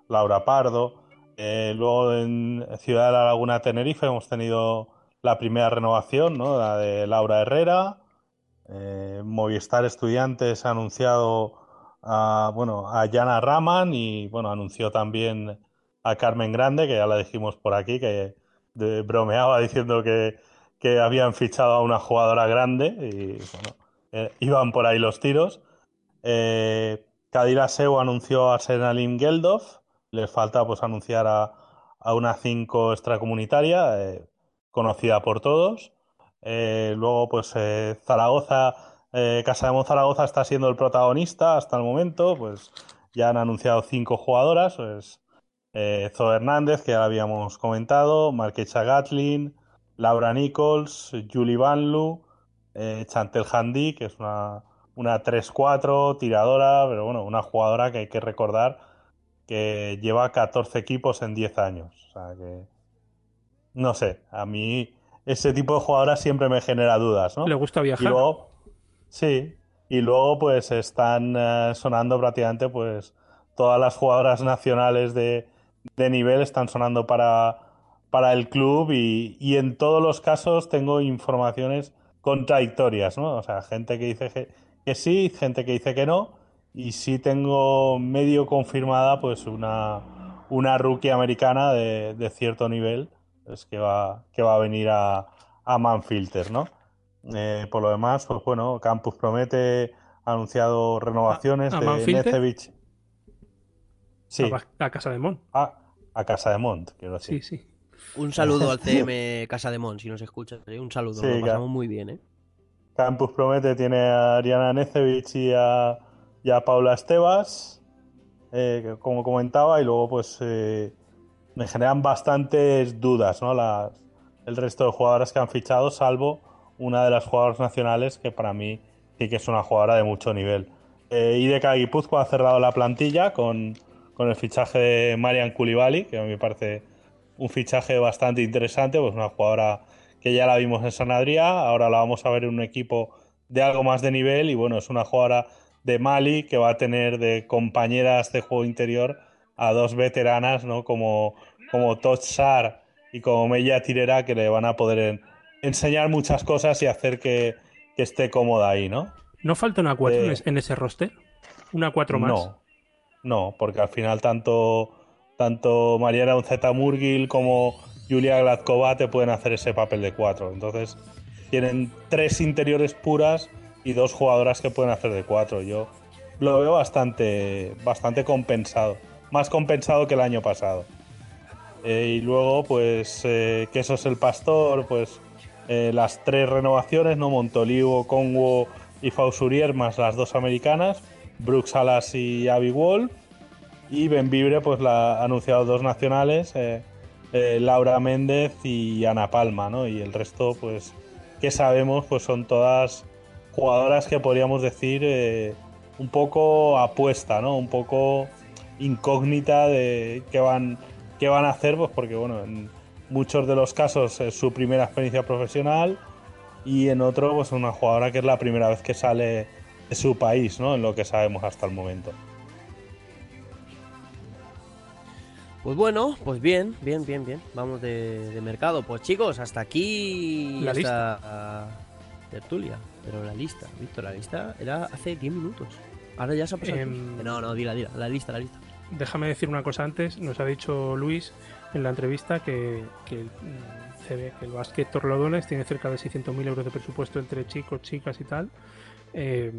Laura Pardo. Eh, luego en Ciudad de la Laguna Tenerife hemos tenido la primera renovación, ¿no? La de Laura Herrera. Eh, Movistar Estudiantes ha anunciado a, bueno, a Yana Raman y bueno, anunció también a Carmen Grande, que ya la dijimos por aquí, que bromeaba diciendo que, que, habían fichado a una jugadora grande y bueno, eh, iban por ahí los tiros. Eh, Kadira Seu anunció a Senalim Geldof, les falta pues anunciar a, a una 5 extracomunitaria, eh, conocida por todos. Eh, luego, pues eh, Zaragoza, Casa de Mon Zaragoza está siendo el protagonista hasta el momento. Pues ya han anunciado cinco jugadoras. Pues, Zoe Hernández, que ya la habíamos comentado, Marquecha Gatlin, Laura Nichols, Julie Vanlu, Chantel Handy, que es una, una 3-4 tiradora, pero bueno, una jugadora que hay que recordar que lleva 14 equipos en 10 años. O sea que. No sé, a mí ese tipo de jugadoras siempre me genera dudas, ¿no? Le gusta viajar. Y luego, sí, y luego pues están uh, sonando prácticamente pues todas las jugadoras nacionales de, de nivel están sonando para, para el club y, y, en todos los casos tengo informaciones contradictorias, ¿no? O sea, gente que dice que, que sí, gente que dice que no y sí tengo medio confirmada pues una, una rookie americana de, de cierto nivel es que va, que va a venir a, a Manfilter, ¿no? Eh, por lo demás, pues bueno, Campus Promete ha anunciado renovaciones ¿A, a de Necevich. Sí. A, a, Casa de Mont. A, a Casa de Mont, quiero decir. Sí, sí. Un saludo al CM Casa de Mont, si nos escuchas. ¿eh? Un saludo, sí, lo pasamos muy bien, ¿eh? Campus Promete tiene a Ariana Necevich y a, y a Paula Estebas, eh, como comentaba, y luego pues eh, me generan bastantes dudas, ¿no? Las, el resto de jugadoras que han fichado, salvo una de las jugadoras nacionales que para mí sí que es una jugadora de mucho nivel. Eh, IDK Guipúzcoa ha cerrado la plantilla con, con el fichaje de Marian Koulibaly, que a mí me parece un fichaje bastante interesante, pues una jugadora que ya la vimos en San Adrià, ahora la vamos a ver en un equipo de algo más de nivel y bueno, es una jugadora de Mali que va a tener de compañeras de juego interior a dos veteranas, ¿no? Como, como Totsar y como Mella Tirera, que le van a poder enseñar muchas cosas y hacer que, que esté cómoda ahí, ¿no? ¿No falta una 4 eh, en ese roster? ¿Una 4 más? No, no, porque al final tanto, tanto Mariana Unzeta Murgil como Julia Gladkova te pueden hacer ese papel de 4. Entonces, tienen tres interiores puras y dos jugadoras que pueden hacer de 4. Yo lo veo bastante, bastante compensado más compensado que el año pasado. Eh, y luego, pues, eh, que eso es el pastor, pues, eh, las tres renovaciones, ¿no? Montolivo, Congo y Fausurier, más las dos americanas, Brooks Salas y Abby Wall. Y Benvibre, pues, la, ha anunciado dos nacionales, eh, Laura Méndez y Ana Palma, ¿no? Y el resto, pues, que sabemos, pues son todas jugadoras que podríamos decir un poco apuesta, ¿no? Un poco incógnita de qué van, qué van a hacer, pues porque bueno, en muchos de los casos es su primera experiencia profesional y en otro pues una jugadora que es la primera vez que sale de su país, ¿no? En lo que sabemos hasta el momento. Pues bueno, pues bien, bien, bien, bien. Vamos de, de mercado. Pues chicos, hasta aquí la hasta, lista. Uh, tertulia. Pero la lista, Víctor, la lista era hace 10 minutos. Ahora ya se ha pasado. Eh, no, no, dila, dila. La lista, la lista. Déjame decir una cosa antes. Nos ha dicho Luis en la entrevista que, que se ve que el básquet Torlodones tiene cerca de 600.000 euros de presupuesto entre chicos, chicas y tal. Eh,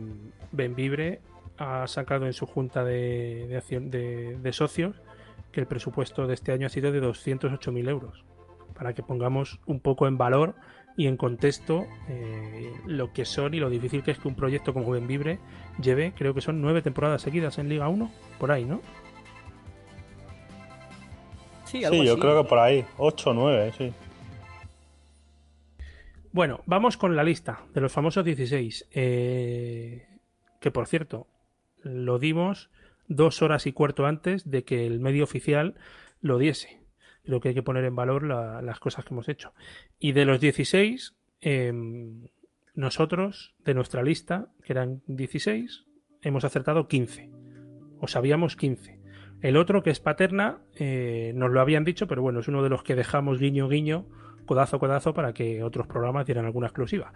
Benvibre ha sacado en su junta de, de, acción, de, de socios que el presupuesto de este año ha sido de 208.000 euros, para que pongamos un poco en valor y en contexto eh, lo que son y lo difícil que es que un proyecto como Benvibre lleve, creo que son nueve temporadas seguidas en Liga 1, por ahí, ¿no? Sí, yo creo que por ahí, 8 o 9, sí. Bueno, vamos con la lista de los famosos 16. Eh, que por cierto, lo dimos dos horas y cuarto antes de que el medio oficial lo diese. Creo que hay que poner en valor las cosas que hemos hecho. Y de los 16, em, nosotros, de nuestra lista, que eran 16, hemos acertado 15. O sabíamos 15. El otro, que es Paterna, eh, nos lo habían dicho, pero bueno, es uno de los que dejamos guiño guiño, codazo codazo, para que otros programas dieran alguna exclusiva.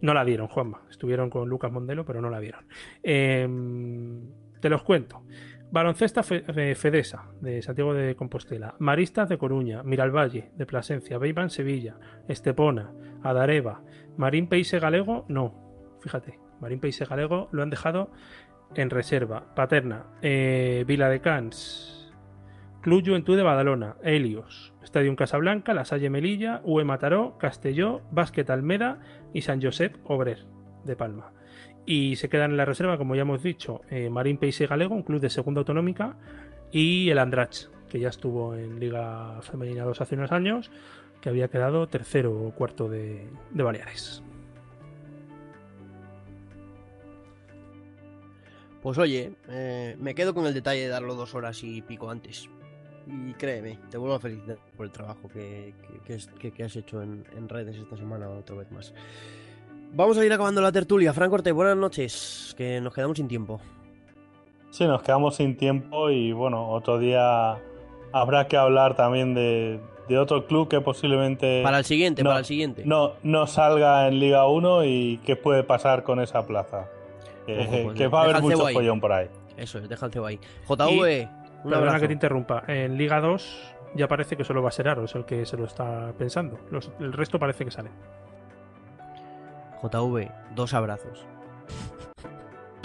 No la dieron, Juanma. Estuvieron con Lucas Mondelo, pero no la dieron. Em, te los cuento. Baloncesta Fedesa, de Santiago de Compostela. Maristas de Coruña. Miralvalle, de Plasencia. Beiban, Sevilla. Estepona. Adareva. Marín Peise Galego, no. Fíjate, Marín Peise Galego lo han dejado en reserva. Paterna. Eh, Vila de Cans. Club Juventud de Badalona. Helios. Estadio Casablanca. La Salle Melilla. UE Mataró. Castelló. Básquet Almeda. Y San Josep Obrer, de Palma. Y se quedan en la reserva, como ya hemos dicho, eh, Marín Peise Galego, un club de segunda autonómica, y el Andrach, que ya estuvo en Liga Femenina 2 hace unos años, que había quedado tercero o cuarto de, Baleares. Pues oye, eh, me quedo con el detalle de darlo dos horas y pico antes. Y créeme, te vuelvo a felicitar por el trabajo que, has hecho en, redes esta semana otra vez más. Vamos a ir acabando la tertulia. Frank Corte, buenas noches, que nos quedamos sin tiempo. Sí, nos quedamos sin tiempo y bueno, otro día habrá que hablar también de, otro club que posiblemente... Para el siguiente, para el siguiente. No, no salga en Liga 1 y qué puede pasar con esa plaza. que pues va a haber mucho follón por ahí. Eso es, deja el cebo ahí. JV, Perdona que te interrumpa. En Liga 2 ya parece que solo va a ser Aros el que se lo está pensando. el resto parece que sale. JV, dos abrazos.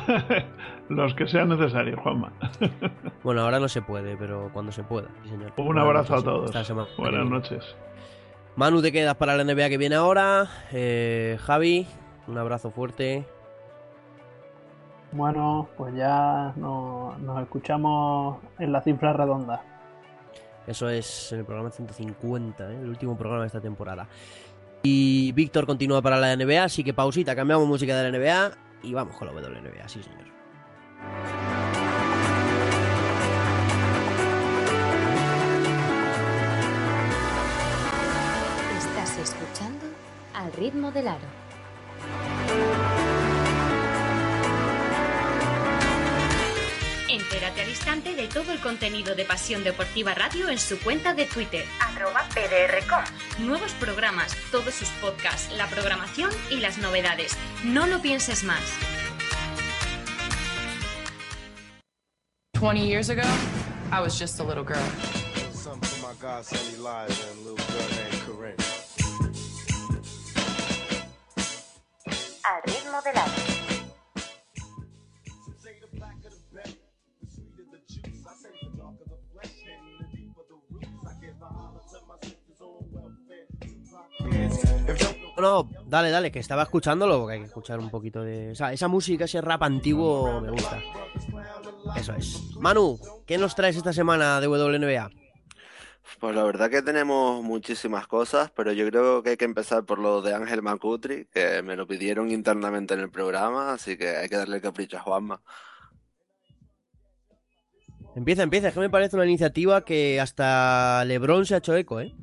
Los que sean necesarios, Juanma. bueno, ahora no se puede, pero cuando se pueda, señor. Un abrazo a todos. Buenas noches. Manu, te quedas para la NBA que viene ahora. Eh, Javi, un abrazo fuerte. Bueno, pues ya nos escuchamos en la cifra redonda. Eso es en el programa 150, ¿eh? el último programa de esta temporada. Y Víctor continúa para la NBA, así que pausita, cambiamos música de la NBA y vamos con la WNBA, sí señor. Estás escuchando al ritmo del aro. Instante de todo el contenido de Pasión Deportiva Radio en su cuenta de Twitter, arroba PDRcom. Nuevos programas, todos sus podcasts, la programación y las novedades. No lo pienses más. 20 years ago, I was just a little girl. Al ritmo del No, dale, dale, que estaba escuchándolo, porque hay que escuchar un poquito de... O sea, esa música, ese rap antiguo me gusta. Eso es. Manu, ¿qué nos traes esta semana de WNBA? Pues la verdad que tenemos muchísimas cosas, pero yo creo que hay que empezar por lo de Ángel Macutri, que me lo pidieron internamente en el programa, así que hay que darle el capricho a Juanma. Empieza, empieza, es que me parece una iniciativa que hasta Lebron se ha hecho eco, ¿eh?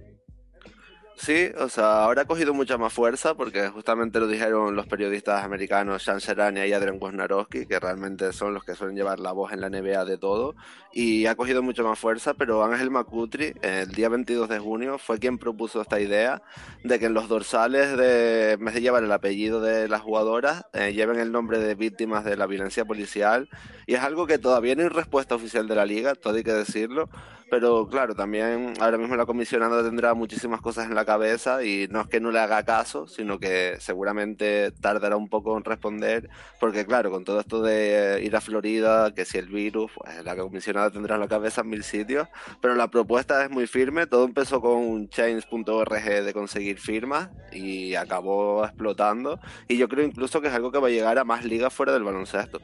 Sí, o sea, ahora ha cogido mucha más fuerza porque justamente lo dijeron los periodistas americanos Sean Serrania y Adrian Wojnarowski, que realmente son los que suelen llevar la voz en la NBA de todo, y ha cogido mucha más fuerza, pero Ángel Macutri, el día 22 de junio, fue quien propuso esta idea de que en los dorsales, de, en vez de llevar el apellido de las jugadoras, eh, lleven el nombre de víctimas de la violencia policial, y es algo que todavía no hay respuesta oficial de la liga, todo hay que decirlo, pero claro, también ahora mismo la comisionada tendrá muchísimas cosas en la cabeza y no es que no le haga caso, sino que seguramente tardará un poco en responder, porque claro, con todo esto de ir a Florida, que si el virus, pues la comisionada tendrá en la cabeza en mil sitios, pero la propuesta es muy firme, todo empezó con change.org de conseguir firmas y acabó explotando, y yo creo incluso que es algo que va a llegar a más ligas fuera del baloncesto.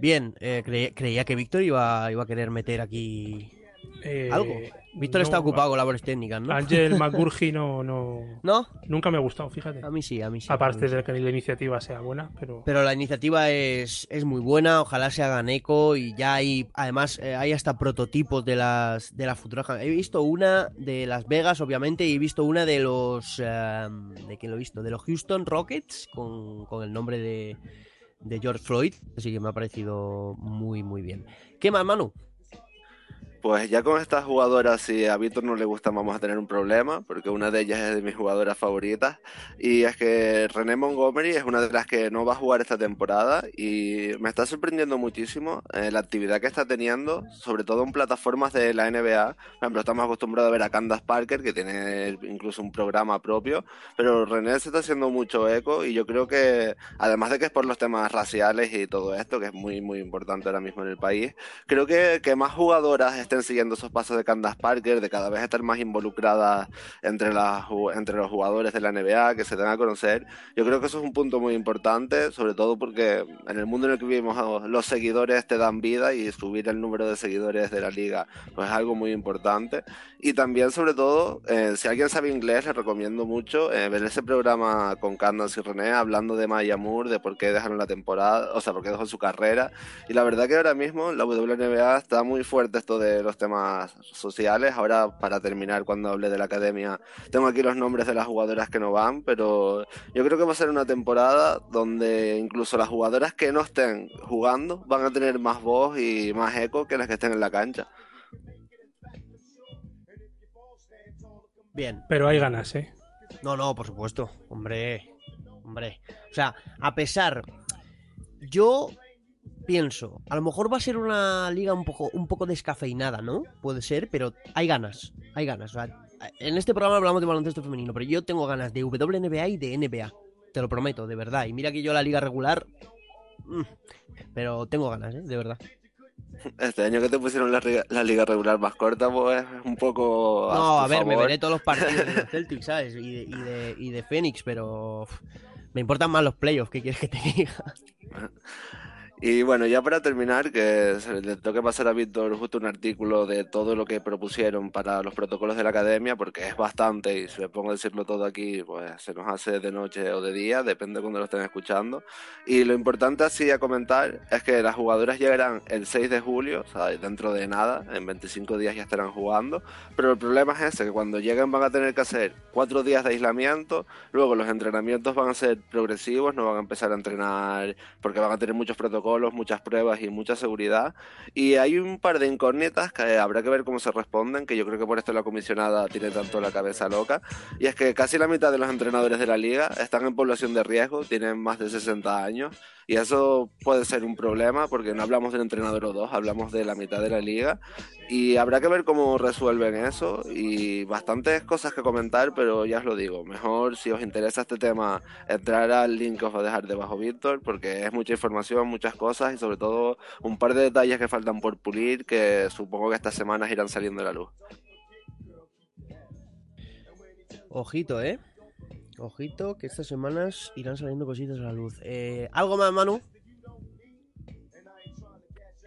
Bien, eh, creía que Víctor iba, iba a querer meter aquí eh, algo. Víctor está ocupado con labores técnicas, ¿no? Ángel McGurgy no, no. ¿No? Nunca me ha gustado, fíjate. A mí sí, a mí sí. Aparte de que la iniciativa sea buena, pero. Pero la iniciativa es, es muy buena, ojalá se hagan eco y ya hay, además, eh, hay hasta prototipos de las de las futuras. He visto una de Las Vegas, obviamente, y he visto una de los. ¿De quién lo he visto? De los Houston Rockets, con, con el nombre de de George Floyd, así que me ha parecido muy, muy bien. ¿Qué más, Manu? Pues ya con estas jugadoras, si a Víctor no le gusta, vamos a tener un problema, porque una de ellas es de mis jugadoras favoritas. Y es que René Montgomery es una de las que no va a jugar esta temporada y me está sorprendiendo muchísimo eh, la actividad que está teniendo, sobre todo en plataformas de la NBA. Por ejemplo, estamos acostumbrados a ver a Candace Parker, que tiene incluso un programa propio, pero René se está haciendo mucho eco y yo creo que, además de que es por los temas raciales y todo esto, que es muy, muy importante ahora mismo en el país, creo que, que más jugadoras estén siguiendo esos pasos de Candace Parker, de cada vez estar más involucradas entre, las, entre los jugadores de la NBA, que se den a conocer. Yo creo que eso es un punto muy importante, sobre todo porque en el mundo en el que vivimos los seguidores te dan vida y subir el número de seguidores de la liga pues es algo muy importante. Y también, sobre todo, eh, si alguien sabe inglés, les recomiendo mucho eh, ver ese programa con Candace y René hablando de Maya Moore, de por qué dejaron la temporada, o sea, por qué dejó su carrera. Y la verdad que ahora mismo la WNBA está muy fuerte esto de los temas sociales. Ahora, para terminar, cuando hable de la academia, tengo aquí los nombres de las jugadoras que no van, pero yo creo que va a ser una temporada donde incluso las jugadoras que no estén jugando van a tener más voz y más eco que las que estén en la cancha. Bien. Pero hay ganas, ¿eh? No, no, por supuesto. Hombre, hombre. O sea, a pesar... Yo pienso, a lo mejor va a ser una liga un poco, un poco descafeinada, ¿no? Puede ser, pero hay ganas, hay ganas. en este programa hablamos de baloncesto femenino, pero yo tengo ganas de WNBA y de NBA. Te lo prometo, de verdad. Y mira que yo la liga regular... Mm, pero tengo ganas, ¿eh? De verdad. Este año que te pusieron la, liga regular más corta, pues un poco. no, a ver, me veré todos los partidos de Celtics, ¿sabes? Y de, y de, y de Phoenix, pero. me importan más los playoffs, ¿qué quieres que te diga? Y bueno, ya para terminar, que le toque pasar a Víctor justo un artículo de todo lo que propusieron para los protocolos de la academia, porque es bastante, y si me pongo a decirlo todo aquí, pues se nos hace de noche o de día, depende de cuando lo estén escuchando. Y lo importante así a comentar es que las jugadoras llegarán el 6 de julio, o sea, dentro de nada, en 25 días ya estarán jugando, pero el problema es ese, que cuando lleguen van a tener que hacer cuatro días de aislamiento, luego los entrenamientos van a ser progresivos, no van a empezar a entrenar porque van a tener muchos protocolos muchas pruebas y mucha seguridad. Y hay un par de incógnitas que habrá que ver cómo se responden, que yo creo que por esto la comisionada tiene tanto la cabeza loca. Y es que casi la mitad de los entrenadores de la liga están en población de riesgo, tienen más de 60 años. Y eso puede ser un problema porque no hablamos del entrenador o dos, hablamos de la mitad de la liga. Y habrá que ver cómo resuelven eso. Y bastantes cosas que comentar, pero ya os lo digo. Mejor si os interesa este tema, entrar al link que os voy a dejar debajo, Víctor, porque es mucha información, muchas cosas y sobre todo un par de detalles que faltan por pulir que supongo que estas semanas irán saliendo a la luz. Ojito, ¿eh? Ojito, que estas semanas irán saliendo cositas a la luz. Eh, ¿Algo más, Manu?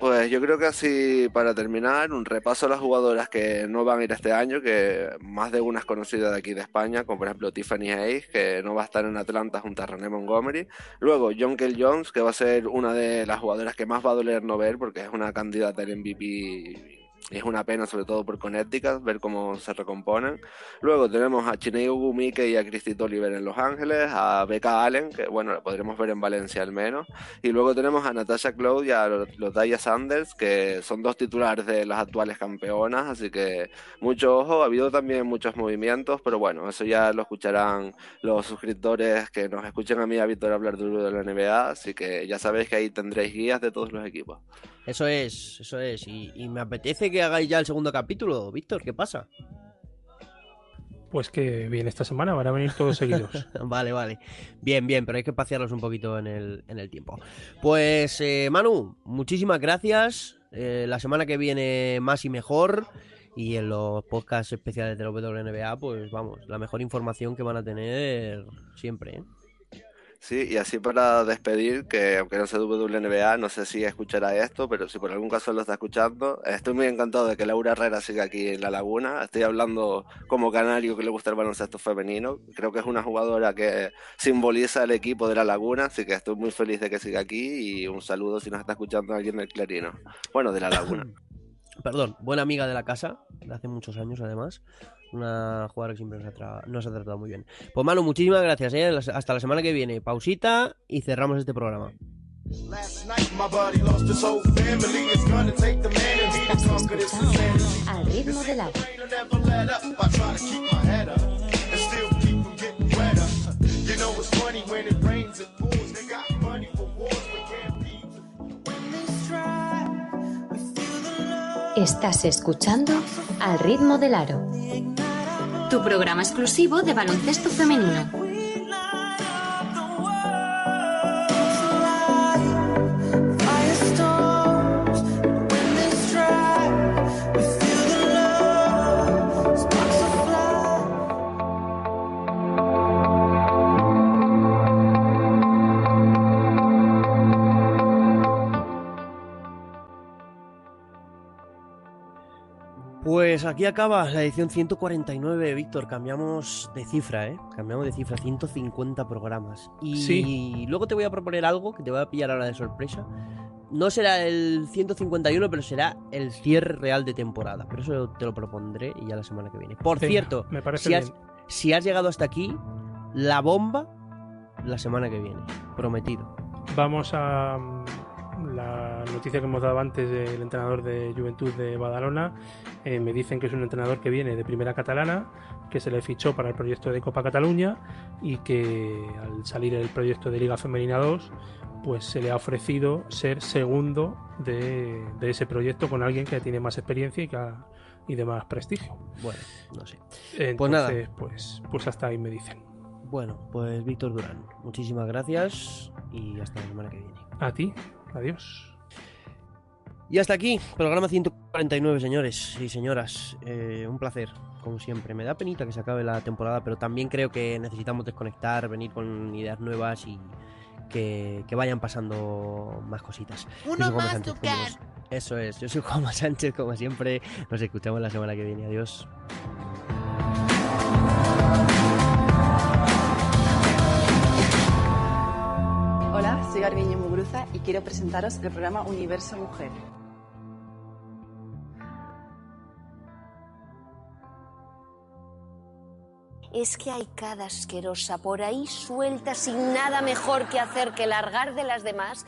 Pues yo creo que así, para terminar, un repaso a las jugadoras que no van a ir este año, que más de una es conocida de aquí de España, como por ejemplo Tiffany Hayes, que no va a estar en Atlanta junto a René Montgomery. Luego, John Kell Jones, que va a ser una de las jugadoras que más va a doler no ver, porque es una candidata al MVP es una pena, sobre todo por Connecticut, ver cómo se recomponen. Luego tenemos a Chineo Gumike y a Cristito Oliver en Los Ángeles, a Becca Allen, que bueno, la podremos ver en Valencia al menos. Y luego tenemos a Natasha Cloud y a Lotaya Sanders, que son dos titulares de las actuales campeonas, así que mucho ojo. Ha habido también muchos movimientos, pero bueno, eso ya lo escucharán los suscriptores que nos escuchen a mí a Víctor hablar de la NBA, así que ya sabéis que ahí tendréis guías de todos los equipos. Eso es, eso es. Y, me apetece que hagáis ya el segundo capítulo, Víctor, ¿qué pasa? Pues que viene esta semana, van a venir todos seguidos. vale, vale. Bien, bien, pero hay que pasearlos un poquito en el, en el tiempo. Pues, eh, Manu, muchísimas gracias. Eh, la semana que viene más y mejor. Y en los podcasts especiales de la WNBA, pues vamos, la mejor información que van a tener siempre. ¿eh? Sí, y así para despedir, que aunque no sea WNBA, no sé si escuchará esto, pero si por algún caso lo está escuchando, estoy muy encantado de que Laura Herrera siga aquí en La Laguna. Estoy hablando como canario que le gusta el baloncesto femenino. Creo que es una jugadora que simboliza el equipo de La Laguna, así que estoy muy feliz de que siga aquí y un saludo si nos está escuchando alguien del Clarino. Bueno, de La Laguna. Perdón, buena amiga de la casa, de hace muchos años además. Una jugadora que siempre nos ha, tratado muy bien. Pues Manu, muchísimas gracias. ¿eh? Hasta la semana que viene. Pausita y cerramos este programa. Al ritmo del agua. Estás escuchando Al ritmo del aro. Tu programa exclusivo de baloncesto femenino. Pues aquí acaba la edición 149, Víctor. Cambiamos de cifra, ¿eh? Cambiamos de cifra, 150 programas. Y luego te voy a proponer algo que te voy a pillar ahora de sorpresa. No será el 151, pero será el cierre real de temporada. Pero eso te lo propondré y ya la semana que viene. Por cierto, me parece si, has, si has llegado hasta aquí, la bomba la semana que viene. Prometido. Vamos a la noticia que hemos dado antes del entrenador de Juventud de Badalona, eh, me dicen que es un entrenador que viene de Primera Catalana, que se le fichó para el proyecto de Copa Cataluña y que al salir el proyecto de Liga Femenina 2, pues se le ha ofrecido ser segundo de, ese proyecto con alguien que tiene más experiencia y, que y de más prestigio. Bueno, no sé. pues nada. Pues, pues hasta ahí me dicen. Bueno, pues Víctor Durán, muchísimas gracias y hasta la semana que viene. A ti. Adiós. Y hasta aquí, programa 149, señores y señoras. Eh, un placer, como siempre. Me da penita que se acabe la temporada, pero también creo que necesitamos desconectar, venir con ideas nuevas y que, vayan pasando más cositas. Uno más, Eso es, yo soy Juan Sánchez, como siempre. Nos escuchamos la semana que viene. Adiós. soy Garbiño Y quiero presentaros el programa Universo Mujer. Es que hay cada asquerosa por ahí suelta sin nada mejor que hacer que largar de las demás